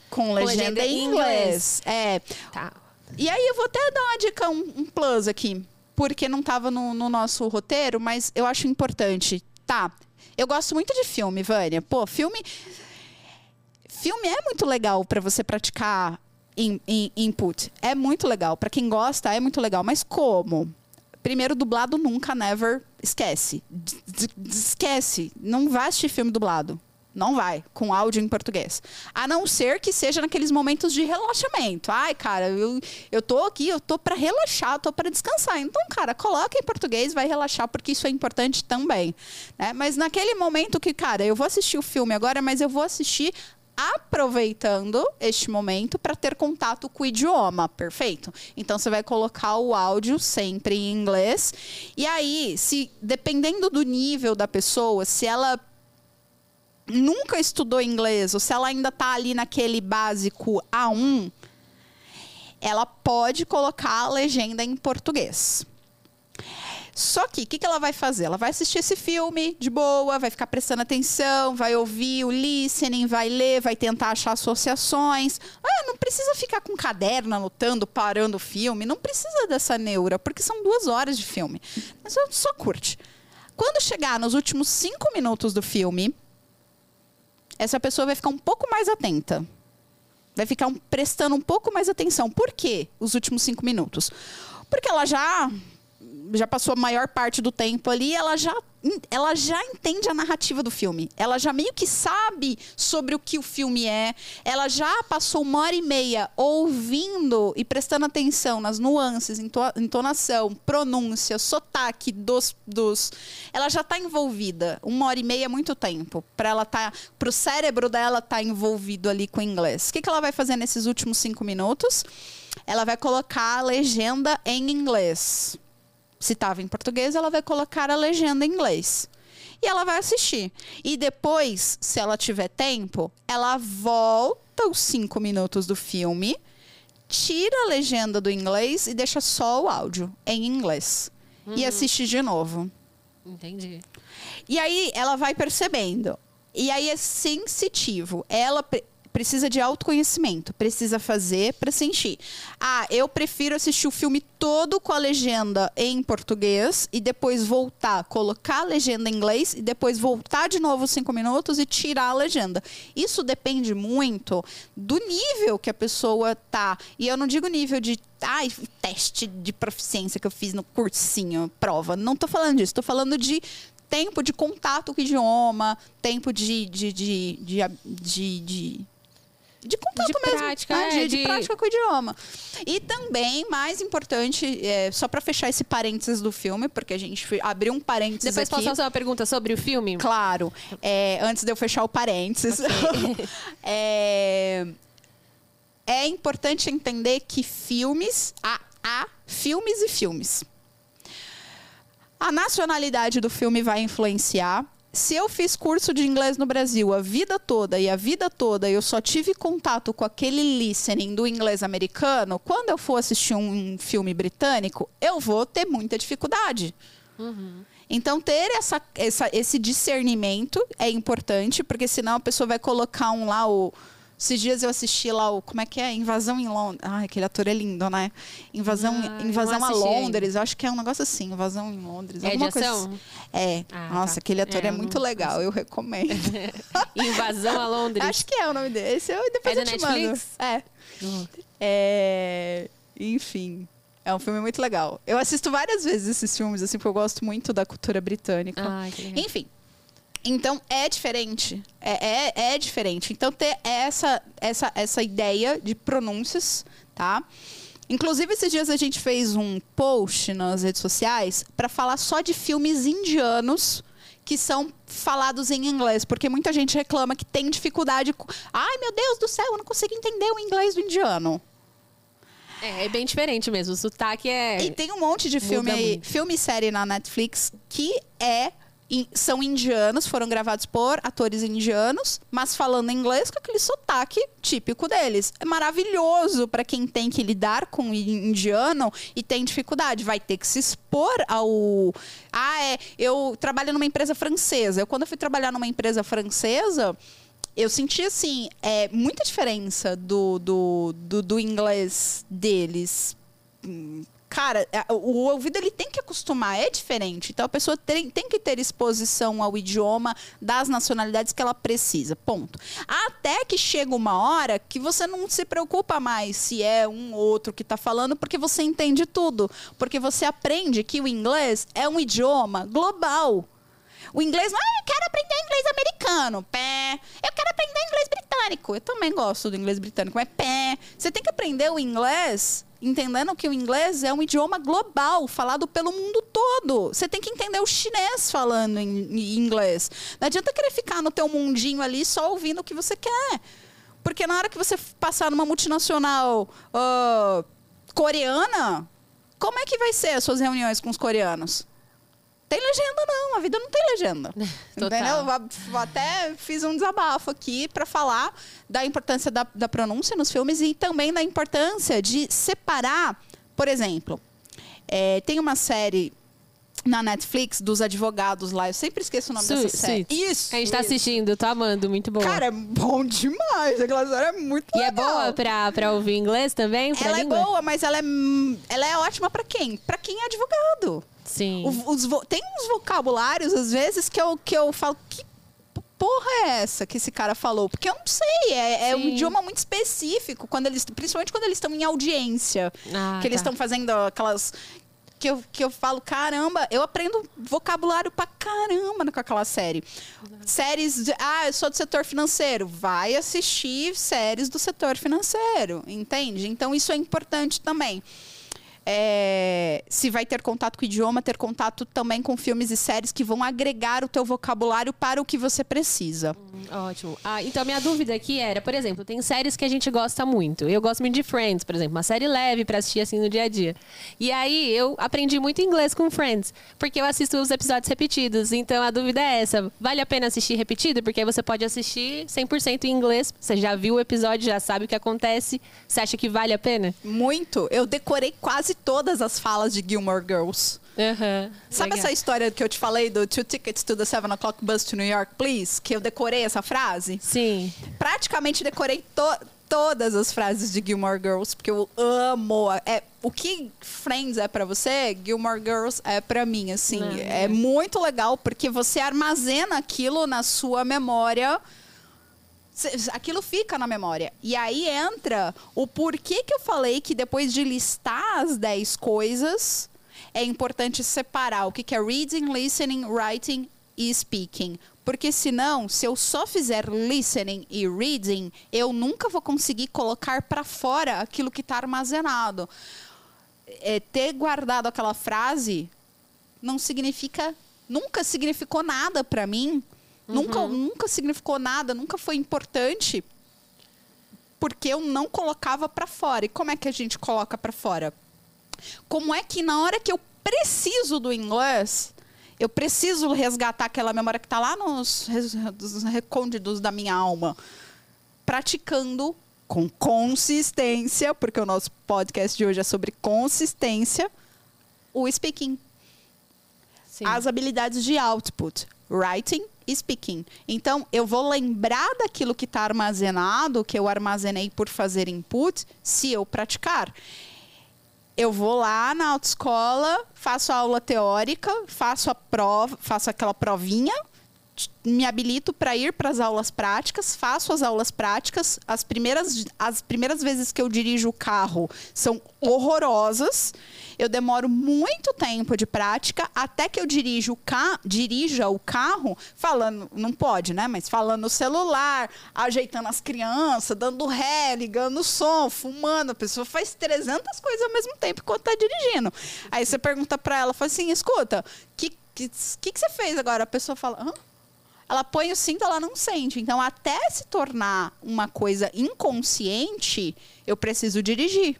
com legenda, legenda em em inglês. É. Tá. E aí eu vou até dar uma dica, um, um plus aqui, porque não estava no, no nosso roteiro, mas eu acho importante. Tá. Eu gosto muito de filme, Vânia. Pô, filme. Filme é muito legal para você praticar in- in- input. É muito legal. Para quem gosta, é muito legal. Mas como? Primeiro, dublado nunca, never. Esquece. D- d- Esquece. Não vai assistir filme dublado. Não vai, com áudio em português. A não ser que seja naqueles momentos de relaxamento. Ai, cara, eu, eu tô aqui, eu tô para relaxar, eu tô para descansar. Então, cara, coloca em português, vai relaxar, porque isso é importante também. né? Mas naquele momento que, cara, eu vou assistir o filme agora, mas eu vou assistir aproveitando este momento para ter contato com o idioma, perfeito? Então você vai colocar o áudio sempre em inglês. E aí, se dependendo do nível da pessoa, se ela nunca estudou inglês ou se ela ainda está ali naquele básico A1, ela pode colocar a legenda em português. Só que o que, que ela vai fazer? Ela vai assistir esse filme de boa, vai ficar prestando atenção, vai ouvir o listening, vai ler, vai tentar achar associações. Ah, não precisa ficar com caderno anotando, parando o filme. Não precisa dessa neura, porque são duas horas de filme. Mas só curte. Quando chegar nos últimos cinco minutos do filme, essa pessoa vai ficar um pouco mais atenta. Vai ficar prestando um pouco mais atenção. Por quê os últimos cinco minutos? Porque ela já já passou a maior parte do tempo ali, ela já, ela já entende a narrativa do filme. Ela já meio que sabe sobre o que o filme é. Ela já passou uma hora e meia ouvindo e prestando atenção nas nuances, entonação, pronúncia, sotaque dos. dos ela já está envolvida. Uma hora e meia é muito tempo. Para ela tá, pro cérebro dela estar envolvido ali com o inglês. O que, que ela vai fazer nesses últimos cinco minutos? Ela vai colocar a legenda em inglês se estava em português, ela vai colocar a legenda em inglês. E ela vai assistir. E depois, se ela tiver tempo, ela volta os cinco minutos do filme, tira a legenda do inglês e deixa só o áudio em inglês. E assiste de novo. Entendi. E aí ela vai percebendo. E aí é sensitivo. Ela precisa de autoconhecimento, precisa fazer para sentir. Ah, eu prefiro assistir o filme todo com a legenda em português e depois voltar, colocar a legenda em inglês e depois voltar de novo cinco minutos e tirar a legenda. Isso depende muito do nível que a pessoa tá. E eu não digo nível de ai, teste de proficiência que eu fiz no cursinho, prova. Não tô falando disso, tô falando de tempo de contato com o idioma, tempo de, de, de, de, de, de de contato De mesmo, prática, né? é, de, de de- prática com o idioma. E também, mais importante, é, só pra fechar esse parênteses do filme, porque a gente abriu um parênteses Depois aqui. posso fazer uma pergunta sobre o filme? Claro, é, antes de eu fechar o parênteses. é, é importante entender que filmes, há, há filmes e filmes. A nacionalidade do filme vai influenciar. Se eu fiz curso de inglês no Brasil a vida toda e a vida toda eu só tive contato com aquele listening do inglês americano, quando eu for assistir um filme britânico, eu vou ter muita dificuldade. Então, ter essa, essa- esse discernimento é importante, porque senão a pessoa vai colocar um lá, o. Esses dias eu assisti lá o. Como é que é? Invasão em Londres. Ai, aquele ator é lindo, né? Invasão, Ah, invasão a Londres. Eu acho que é um negócio assim, invasão em Londres. É alguma coisa assim. É. Ah, Nossa, tá. aquele ator É, é, muito não- legal, eu recomendo. Invasão a Londres. acho que é o nome dele. Esse eu, depois É eu da te mando. Netflix? É. É, Enfim. É um filme muito legal. Eu assisto várias vezes esses filmes, assim, porque eu gosto muito da cultura britânica. Legal. Enfim. Então é diferente. É, é, é diferente. Então ter essa, essa, essa ideia de pronúncias, tá? Inclusive, esses dias a gente fez um post nas redes sociais para falar só de filmes indianos que são falados em inglês, porque muita gente reclama que tem dificuldade. com- Ai, meu Deus do céu, eu não consigo entender o inglês do indiano. É, é bem diferente mesmo. O sotaque é. E tem um monte de filme, aí- filme e série na Netflix que é são indianos, foram gravados por atores indianos, mas falando inglês com aquele sotaque típico deles. É maravilhoso para quem tem que lidar com o indiano e tem dificuldade. Vai ter que se expor ao. Ah, é. Eu trabalho numa empresa francesa. Eu, quando eu fui trabalhar numa empresa francesa, eu senti, assim, é, muita diferença do, do, do, do inglês deles. Cara, é, o ouvido ele tem que acostumar, é diferente. Então a pessoa tem, tem que ter exposição ao idioma das nacionalidades que ela precisa. Ponto. Até que chega uma hora que você não se preocupa mais se é um ou outro que está falando, porque você entende tudo. Porque você aprende que o inglês é um idioma global. O inglês, ah, eu quero aprender inglês americano. Pé. Eu quero aprender inglês britânico. Eu também gosto do inglês britânico, mas pé. Você tem que aprender o inglês entendendo que o inglês é um idioma global, falado pelo mundo todo. Você tem que entender o chinês falando em, inglês. Não adianta querer ficar no teu mundinho ali só ouvindo o que você quer. Porque na hora que você passar numa multinacional ah, coreana, como é que vai ser as suas reuniões com os coreanos? Tem legenda, não. A vida não tem legenda. Entendeu? Até fiz um desabafo aqui para falar da importância da, da pronúncia nos filmes e também da importância de separar. Por exemplo, é, tem uma série na Netflix dos advogados lá. Eu sempre esqueço o nome Su- dessa série. Isso. A gente tá isso. assistindo, tô amando, muito boa. Cara, é bom demais. Aquela série é muito e é legal. boa pra, pra ouvir inglês também? Pra Ela língua? é boa, mas ela é, ela é ótima pra quem? Pra quem é advogado. Sim. O- os tem uns vocabulários, às vezes, que eu, que eu falo, que porra é essa que esse cara falou? Porque eu não sei, é, é um idioma muito específico, quando eles, principalmente quando eles estão em audiência. Ah, que eles tá. estão fazendo aquelas. Que eu, que eu falo, caramba, eu aprendo vocabulário pra caramba com aquela série. Séries, de, ah, eu sou do setor financeiro. Vai assistir séries do setor financeiro, entende? Então isso é importante também. É, se vai ter contato com o idioma, ter contato também com filmes e séries que vão agregar o teu vocabulário para o que você precisa. Ótimo. Ah, então, minha dúvida aqui era, por exemplo, tem séries que a gente gosta muito. Eu gosto muito de Friends, por exemplo, uma série leve pra assistir assim no dia a dia. E aí eu aprendi muito inglês com Friends, porque eu assisto os episódios repetidos. Então a dúvida é essa: vale a pena assistir repetido? Porque aí você pode assistir 100% em inglês, você já viu o episódio, já sabe o que acontece. Você acha que vale a pena? Muito. Eu decorei quase todas as falas de Gilmore Girls. Aham. Sabe Legal. essa história que eu te falei do Two Tickets to the Seven O'Clock Bus to New York, Please? Que eu decorei essa frase? Sim. Praticamente decorei to- todas as frases de Gilmore Girls, porque eu amo. É, o que Friends é pra você, Gilmore Girls é pra mim, assim. Não, é é. muito legal, porque você armazena aquilo na sua memória Aquilo fica na memória. E aí entra o porquê que eu falei que depois de listar as 10 coisas, é importante separar o que é reading, listening, writing e speaking. Porque senão, se eu só fizer listening e reading, eu nunca vou conseguir colocar para fora aquilo que está armazenado. É, ter guardado aquela frase não significa, nunca significou nada para mim. Uhum. Nunca, nunca significou nada, nunca foi importante porque eu não colocava para fora. E como é que a gente coloca para fora? Como é que na hora que eu preciso do inglês, eu preciso resgatar aquela memória que está lá nos, nos recônditos da minha alma, praticando com consistência, porque o nosso podcast de hoje é sobre consistência, o speaking. Sim. As habilidades de output, writing speaking. Então, eu vou lembrar daquilo que está armazenado, que eu armazenei por fazer input, se eu praticar eu vou lá na autoescola, faço a aula teórica, faço a prova, faço aquela provinha, me habilito para ir para as aulas práticas, faço as aulas práticas. As primeiras, as primeiras vezes que eu dirijo o carro são horrorosas. Eu demoro muito tempo de prática até que eu dirijo o ca dirija o carro falando, não pode, né? Mas falando no celular, ajeitando as crianças, dando ré, ligando o som, fumando. A pessoa faz 300 coisas ao mesmo tempo enquanto está dirigindo. Aí você pergunta para ela, fala assim, escuta, o que, que, que, que você fez agora? A pessoa fala, Hã? ela põe o cinto, ela não sente. Então, até se tornar uma coisa inconsciente, eu preciso dirigir.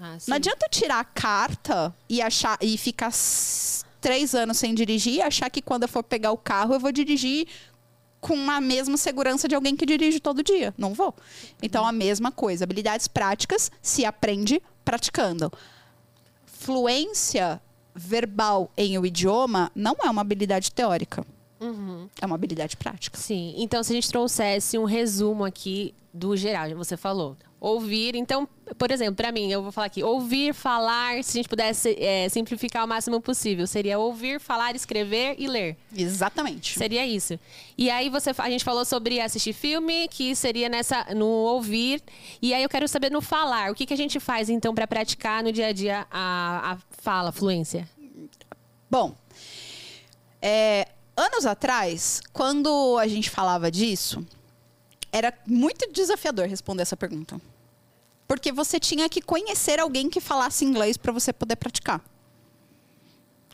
Ah, não adianta tirar a carta e achar e ficar três anos sem dirigir e achar que quando eu for pegar o carro eu vou dirigir com a mesma segurança de alguém que dirige todo dia. Não vou. Então, a mesma coisa. Habilidades práticas se aprende praticando. Fluência verbal em um idioma não é uma habilidade teórica. Uhum. É uma habilidade prática. Sim. Então, se a gente trouxesse um resumo aqui do geral, você falou. Ouvir, então, por exemplo, para mim, eu vou falar aqui, ouvir, falar, se a gente pudesse é, simplificar o máximo possível, seria ouvir, falar, escrever e ler. Exatamente. Seria isso. E aí você, a gente falou sobre assistir filme, que seria nessa no ouvir. E aí eu quero saber no falar, o que, que a gente faz então para praticar no dia a dia a, a fala, a fluência? Bom, é, anos atrás, quando a gente falava disso, era muito desafiador responder essa pergunta. Porque você tinha que conhecer alguém que falasse inglês para você poder praticar.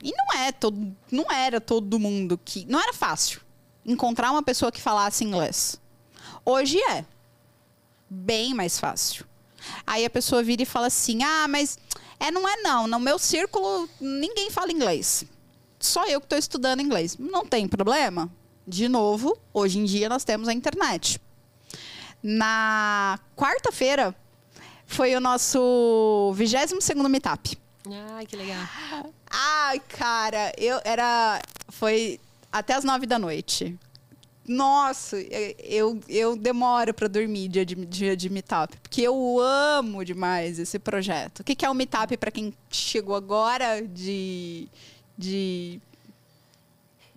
E não é todo, não era todo mundo que, não era fácil encontrar uma pessoa que falasse inglês. Hoje é bem mais fácil. Aí a pessoa vira e fala assim: "Ah, mas é não é não, no meu círculo ninguém fala inglês. Só eu que estou estudando inglês. Não tem problema. De novo, hoje em dia nós temos a internet. Na quarta-feira foi o nosso 22 segundo meetup. Ai, que legal. Ai, cara, eu era foi até as nove da noite. Nossa, eu, eu demoro para dormir dia de, dia de meetup, porque eu amo demais esse projeto. O que, que é o meetup para quem chegou agora de, de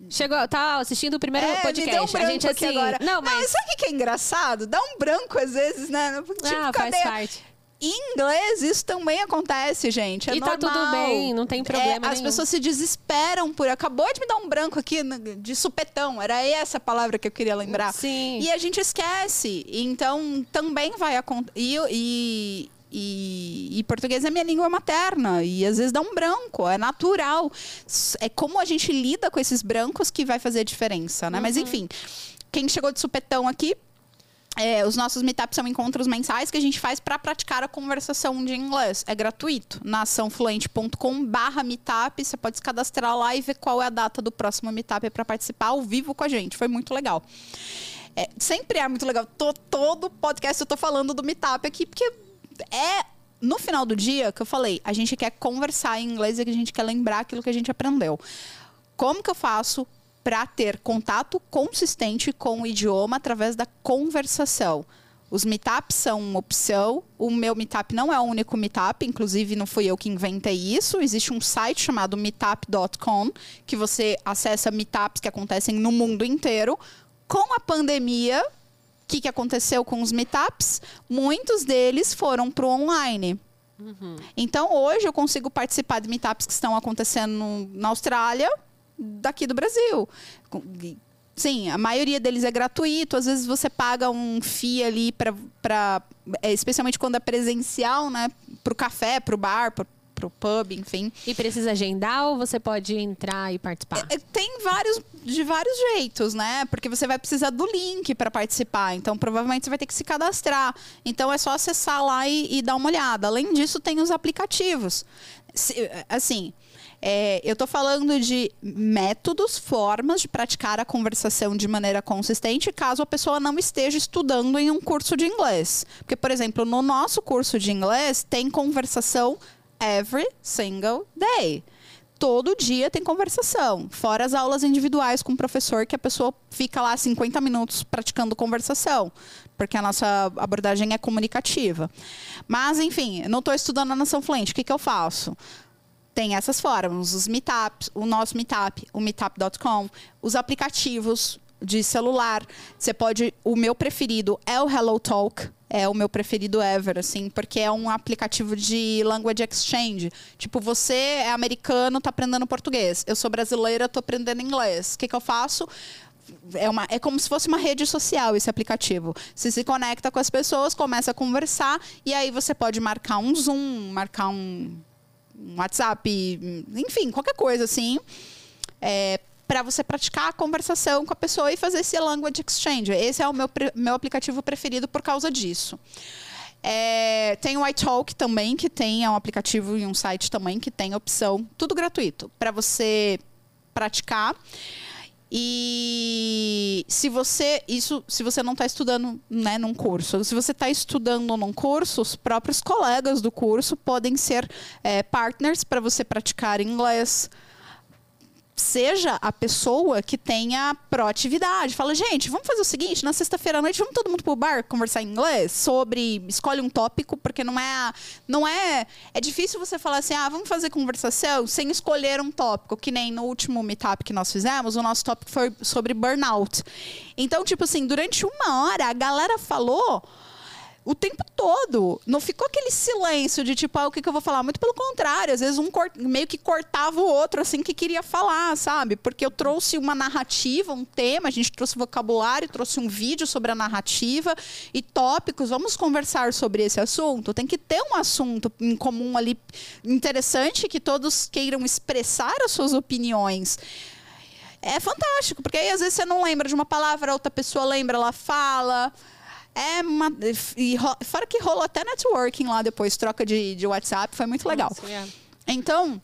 Chegou, tá assistindo o primeiro é, podcast. Um branco a gente assim. Agora. Não, mas... mas sabe o que é engraçado? Dá um branco às vezes, né? Tipo, ah, cadê? faz parte. Em inglês, isso também acontece, gente. É e normal. tá tudo bem, não tem problema é, As pessoas se desesperam por... Acabou de me dar um branco aqui de supetão. Era essa a palavra que eu queria lembrar. Sim. E a gente esquece. Então, também vai acontecer... E, e, e, e, português é minha língua materna. E às vezes dá um branco, é natural. É como a gente lida com esses brancos que vai fazer a diferença, né? Uhum. Mas enfim, quem chegou de supetão aqui, é, os nossos meetups são encontros mensais que a gente faz para praticar a conversação de inglês. É gratuito. Na açãofluente.com barra meetup, você pode se cadastrar lá e ver qual é a data do próximo meetup para participar ao vivo com a gente. Foi muito legal. É, sempre é muito legal. Tô, todo podcast eu tô falando do meetup aqui, porque é no final do dia que eu falei, a gente quer conversar em inglês e a gente quer lembrar aquilo que a gente aprendeu. Como que eu faço para ter contato consistente com o idioma através da conversação? Os meetups são uma opção. O meu meetup não é o único meetup, inclusive não fui eu que inventei isso. Existe um site chamado meetup.com que você acessa meetups que acontecem no mundo inteiro. Com a pandemia, que, que aconteceu com os meetups? Muitos deles foram para o online. Uhum. Então, hoje eu consigo participar de meetups que estão acontecendo na Austrália, daqui do Brasil. Sim, a maioria deles é gratuito. Às vezes você paga um FII ali para, é, especialmente quando é presencial, né? Para o café, para o bar, para o pub, enfim. E precisa agendar ou você pode entrar e participar? É, é, tem vários de vários jeitos, né? Porque você vai precisar do link para participar. Então, provavelmente você vai ter que se cadastrar. Então, é só acessar lá e, e dar uma olhada. Além disso, tem os aplicativos. Se, assim, é, eu estou falando de métodos, formas de praticar a conversação de maneira consistente, caso a pessoa não esteja estudando em um curso de inglês. Porque, por exemplo, no nosso curso de inglês tem conversação every single day todo dia tem conversação. Fora as aulas individuais com o professor, que a pessoa fica lá 50 minutos praticando conversação, porque a nossa abordagem é comunicativa. Mas, enfim, não estou estudando a nação fluente. O que, que eu faço? Tem essas formas, os meetups, o nosso meetup, o meetup.com, os aplicativos de celular. Você pode, o meu preferido é o Hello Talk, é o meu preferido ever, assim, porque é um aplicativo de language exchange. Tipo, você é americano, tá aprendendo português. Eu sou brasileira, tô aprendendo inglês. O que, que eu faço? É, uma, é como se fosse uma rede social esse aplicativo. Você se conecta com as pessoas, começa a conversar e aí você pode marcar um Zoom, marcar um um WhatsApp, enfim, qualquer coisa assim. É, para você praticar a conversação com a pessoa e fazer esse language exchange. Esse é o meu, meu aplicativo preferido por causa disso. É, tem o iTalk também, que tem é um aplicativo e um site também que tem opção, tudo gratuito, para você praticar. E se você isso, se você não está estudando, né, num curso, se você está estudando num curso, os próprios colegas do curso podem ser é, partners para você praticar inglês seja a pessoa que tenha proatividade. Fala, gente, vamos fazer o seguinte: na sexta-feira à noite, vamos todo mundo pro bar conversar em inglês sobre. Escolhe um tópico, porque não é. Não é. É difícil você falar assim, ah, vamos fazer conversação sem escolher um tópico, que nem no último meetup que nós fizemos, o nosso tópico foi sobre burnout. Então, tipo assim, durante uma hora a galera falou o tempo todo. Não ficou aquele silêncio de tipo, ah, o que, que eu vou falar? Muito pelo contrário, às vezes um meio que cortava o outro assim que queria falar, sabe? Porque eu trouxe uma narrativa, um tema, a gente trouxe vocabulário, trouxe um vídeo sobre a narrativa e tópicos. Vamos conversar sobre esse assunto. Tem que ter um assunto em comum ali interessante que todos queiram expressar as suas opiniões é fantástico, porque aí às vezes você não lembra de uma palavra, outra pessoa lembra, ela fala. É uma, e, fora que rolou até networking lá depois, troca de, de WhatsApp, foi muito legal. Nossa, yeah. Então,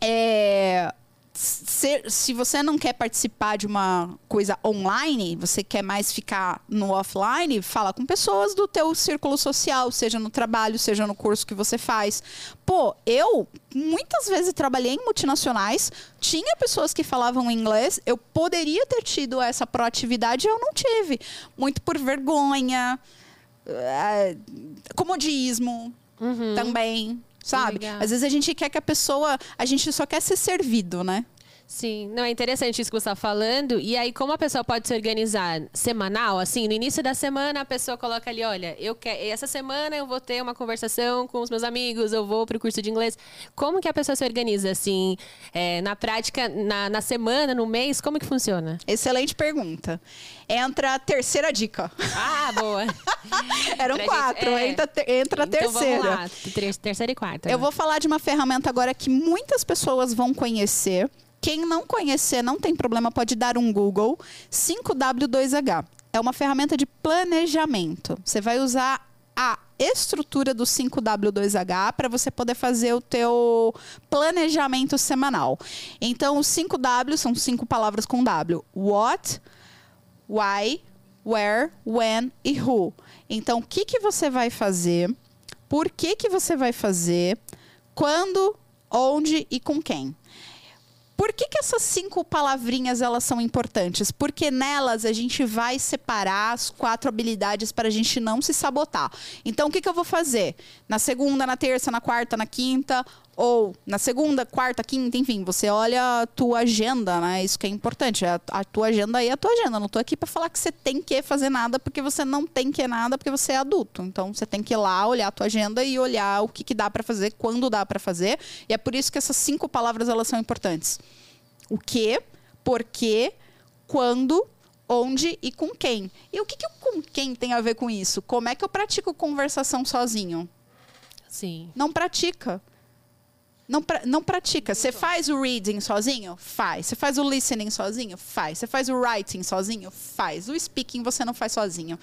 é, se, se você não quer participar de uma coisa online, você quer mais ficar no offline, fala com pessoas do teu círculo social, seja no trabalho, seja no curso que você faz. Pô, eu muitas vezes trabalhei em multinacionais, tinha pessoas que falavam inglês, eu poderia ter tido essa proatividade eu não tive. Muito por vergonha, é, comodismo uhum. também sabe? Às vezes a gente quer que a pessoa. A gente só quer ser servido, né? Sim, não é interessante isso que você está falando. E aí, como a pessoa pode se organizar semanal? Assim, no início da semana a pessoa coloca ali, olha, eu quero essa semana eu vou ter uma conversação com os meus amigos, eu vou para o curso de inglês. Como que a pessoa se organiza assim, é, na prática, na, na semana, no mês? Como que funciona? Excelente pergunta. Entra a terceira dica. Ah, boa. Eram pra quatro, gente, é... entra, entra a então, terceira. Vamos lá. Terceira e quarta. Eu né? vou falar de uma ferramenta agora que muitas pessoas vão conhecer quem não conhecer, não tem problema, pode dar um Google 5W2H. É uma ferramenta de planejamento. Você vai usar a estrutura do 5W2H para você poder fazer o teu planejamento semanal. Então, os 5W são cinco palavras com W. What, why, where, when e who. Então, o que, que você vai fazer? Por que, que você vai fazer? Quando, onde e com quem? Por que, que essas cinco palavrinhas elas são importantes? Porque nelas a gente vai separar as quatro habilidades para a gente não se sabotar. Então, o que, que eu vou fazer? Na segunda, na terça, na quarta, na quinta, ou na segunda, quarta, quinta, enfim, você olha a tua agenda, né? Isso que é importante. A, a tua agenda aí é a tua agenda. Eu não estou aqui para falar que você tem que fazer nada porque você não tem que nada porque você é adulto. Então você tem que ir lá olhar a tua agenda e olhar o que, que dá para fazer, quando dá para fazer. E é por isso que essas cinco palavras elas são importantes. O que, por quê, quando, onde e com quem. E o que, que o com quem tem a ver com isso? Como é que eu pratico conversação sozinho? Sim. Não pratica. Não, pra, não pratica. Você faz o reading sozinho? Faz. Você faz o listening sozinho? Faz. Você faz o writing sozinho? Faz. O speaking você não faz sozinho.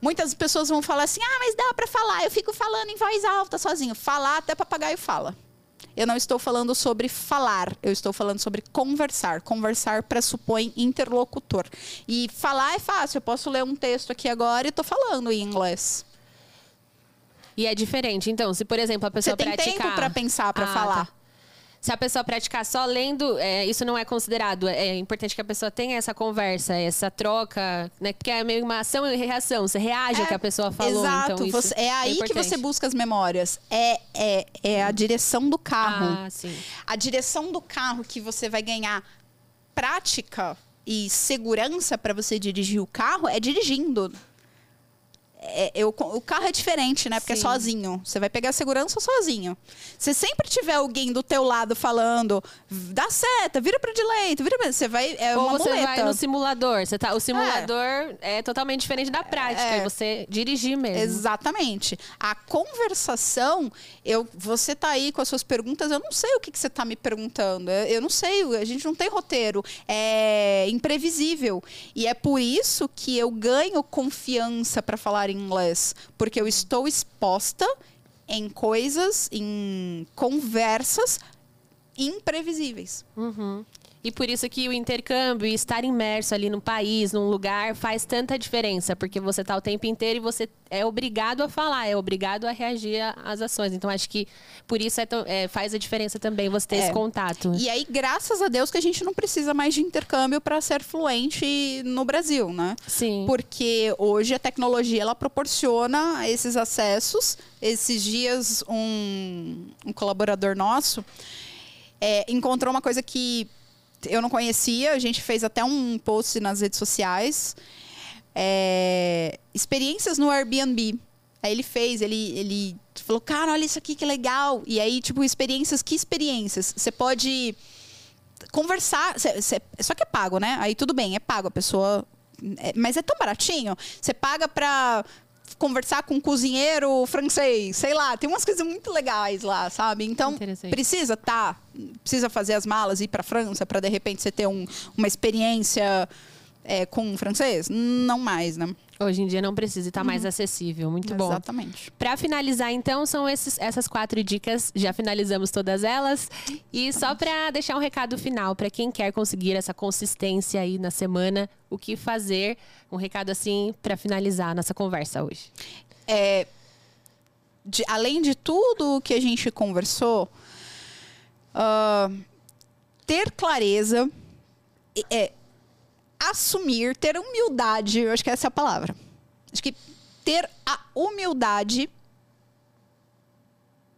Muitas pessoas vão falar assim: ah, mas dá para falar, eu fico falando em voz alta sozinho. Falar até papagaio fala. Eu não estou falando sobre falar, eu estou falando sobre conversar. Conversar pressupõe interlocutor. E falar é fácil, eu posso ler um texto aqui agora e estou falando em inglês. E é diferente. Então, se por exemplo a pessoa Você tem praticar... tempo para pensar, para Ah, falar. tá. Se a pessoa praticar só lendo, é, isso não é considerado. É importante que a pessoa tenha essa conversa, essa troca, né? Porque é meio uma ação e reação. Você reage ao que a pessoa falou. Exato. Então isso Você- é aí que importante. você busca as memórias. É, é, é a direção do carro. Ah, sim. A direção do carro que você vai ganhar prática e segurança para você dirigir o carro é dirigindo. É, eu- o carro é diferente, né? Porque Sim. é sozinho. Você vai pegar segurança sozinho. Se sempre tiver alguém do teu lado falando, dá seta, vira pra direita, vira pra... Você vai... É Ou uma você muleta. vai no simulador. Você tá, o simulador é, totalmente diferente da prática. É. E você dirigir mesmo. Exatamente. A conversação, eu, você tá aí com as suas perguntas, eu não sei o que, que você tá me perguntando. Eu, eu não sei, a gente não tem roteiro. É imprevisível. E é por isso que eu ganho confiança para falar inglês. Porque eu estou exposta em coisas, em conversas imprevisíveis. Uhum. E por isso que o intercâmbio e estar imerso ali no país, num lugar, faz tanta diferença. Porque você tá o tempo inteiro e você é obrigado a falar, é obrigado a reagir às ações. Então, acho que por isso é tão- é, faz a diferença também você ter É. esse contato. E aí, graças a Deus, que a gente não precisa mais de intercâmbio para ser fluente no Brasil, né? Sim. Porque hoje a tecnologia ela proporciona esses acessos. Esses dias, um, um colaborador nosso é, encontrou uma coisa que eu não conhecia. A gente fez até um post nas redes sociais. É, experiências no Airbnb. Aí ele fez, ele, ele falou, cara, olha isso aqui que legal. E aí, tipo, experiências, que experiências? Você pode conversar. cê- cê- só que é pago, né? Aí tudo bem, é pago. A pessoa. é- mas é tão baratinho. Você paga pra conversar com um cozinheiro francês, sei lá, tem umas coisas muito legais lá, sabe? Então, precisa, tá? Precisa fazer as malas e ir pra França pra de repente você ter um- uma experiência é, com francês? Não mais, né? Hoje em dia não precisa e tá mais acessível. Muito bom. Exatamente. Para finalizar, então, são esses- essas quatro dicas. Já finalizamos todas elas. E só para deixar um recado final para quem quer conseguir essa consistência aí na semana, o que fazer? Um recado assim para finalizar a nossa conversa hoje. é, de- além de tudo que a gente conversou, ah, ter clareza, é, assumir, ter humildade, eu acho que essa é a palavra. Acho que ter a humildade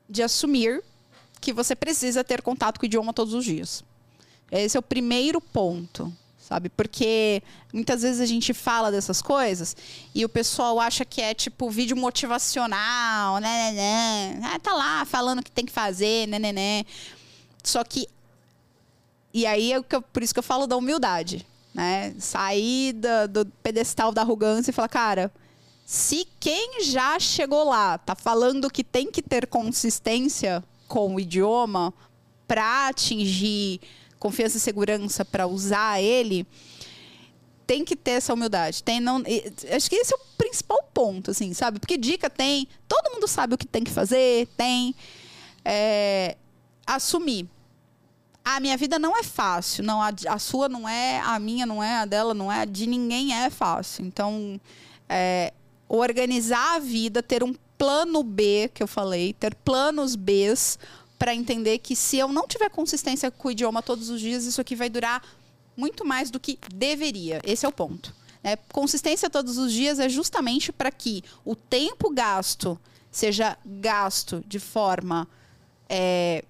de assumir que você precisa ter contato com o idioma todos os dias. Esse é o primeiro ponto, sabe? Porque muitas vezes a gente fala dessas coisas e o pessoal acha que é tipo vídeo motivacional, né, né, né. Ah, tá lá falando o que tem que fazer, né, né, né. Só que e aí é por isso que eu falo da humildade, né? Sair do pedestal da arrogância e falar, cara, se quem já chegou lá tá falando que tem que ter consistência com o idioma para atingir confiança e segurança para usar ele, tem que ter essa humildade. Tem não, acho que esse é o principal ponto, assim, sabe? Porque dica tem, todo mundo sabe o que tem que fazer, tem é, assumir. A minha vida não é fácil, não a, a sua não é, a minha não é, a dela não é, de ninguém é fácil. Então, é, organizar a vida, ter um plano B, que eu falei, ter planos Bs para entender que se eu não tiver consistência com o idioma todos os dias, isso aqui vai durar muito mais do que deveria. Esse é o ponto. né? consistência todos os dias é justamente para que o tempo gasto seja gasto de forma é,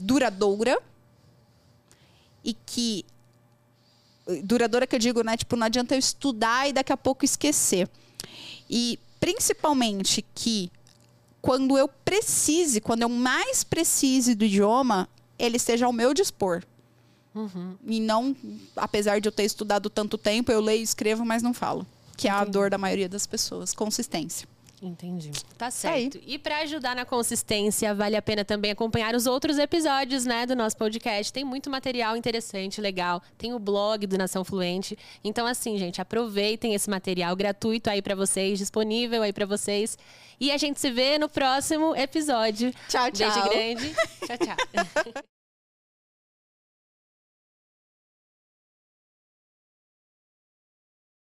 duradoura e que duradoura que eu digo, né? Tipo, não adianta eu estudar e daqui a pouco esquecer. E principalmente que quando eu precise, quando eu mais precise do idioma, ele esteja ao meu dispor. Uhum. E não, apesar de eu ter estudado tanto tempo, eu leio e escrevo, mas não falo. Que é a dor da maioria das pessoas. Consistência. Entendi. Tá certo. E para ajudar na consistência, vale a pena também acompanhar os outros episódios, né, do nosso podcast. Tem muito material interessante, legal. Tem o blog do Nação Fluente. Então assim, gente, aproveitem esse material gratuito aí para vocês, disponível aí para vocês. E a gente se vê no próximo episódio. Tchau, tchau. Beijo grande. tchau, tchau.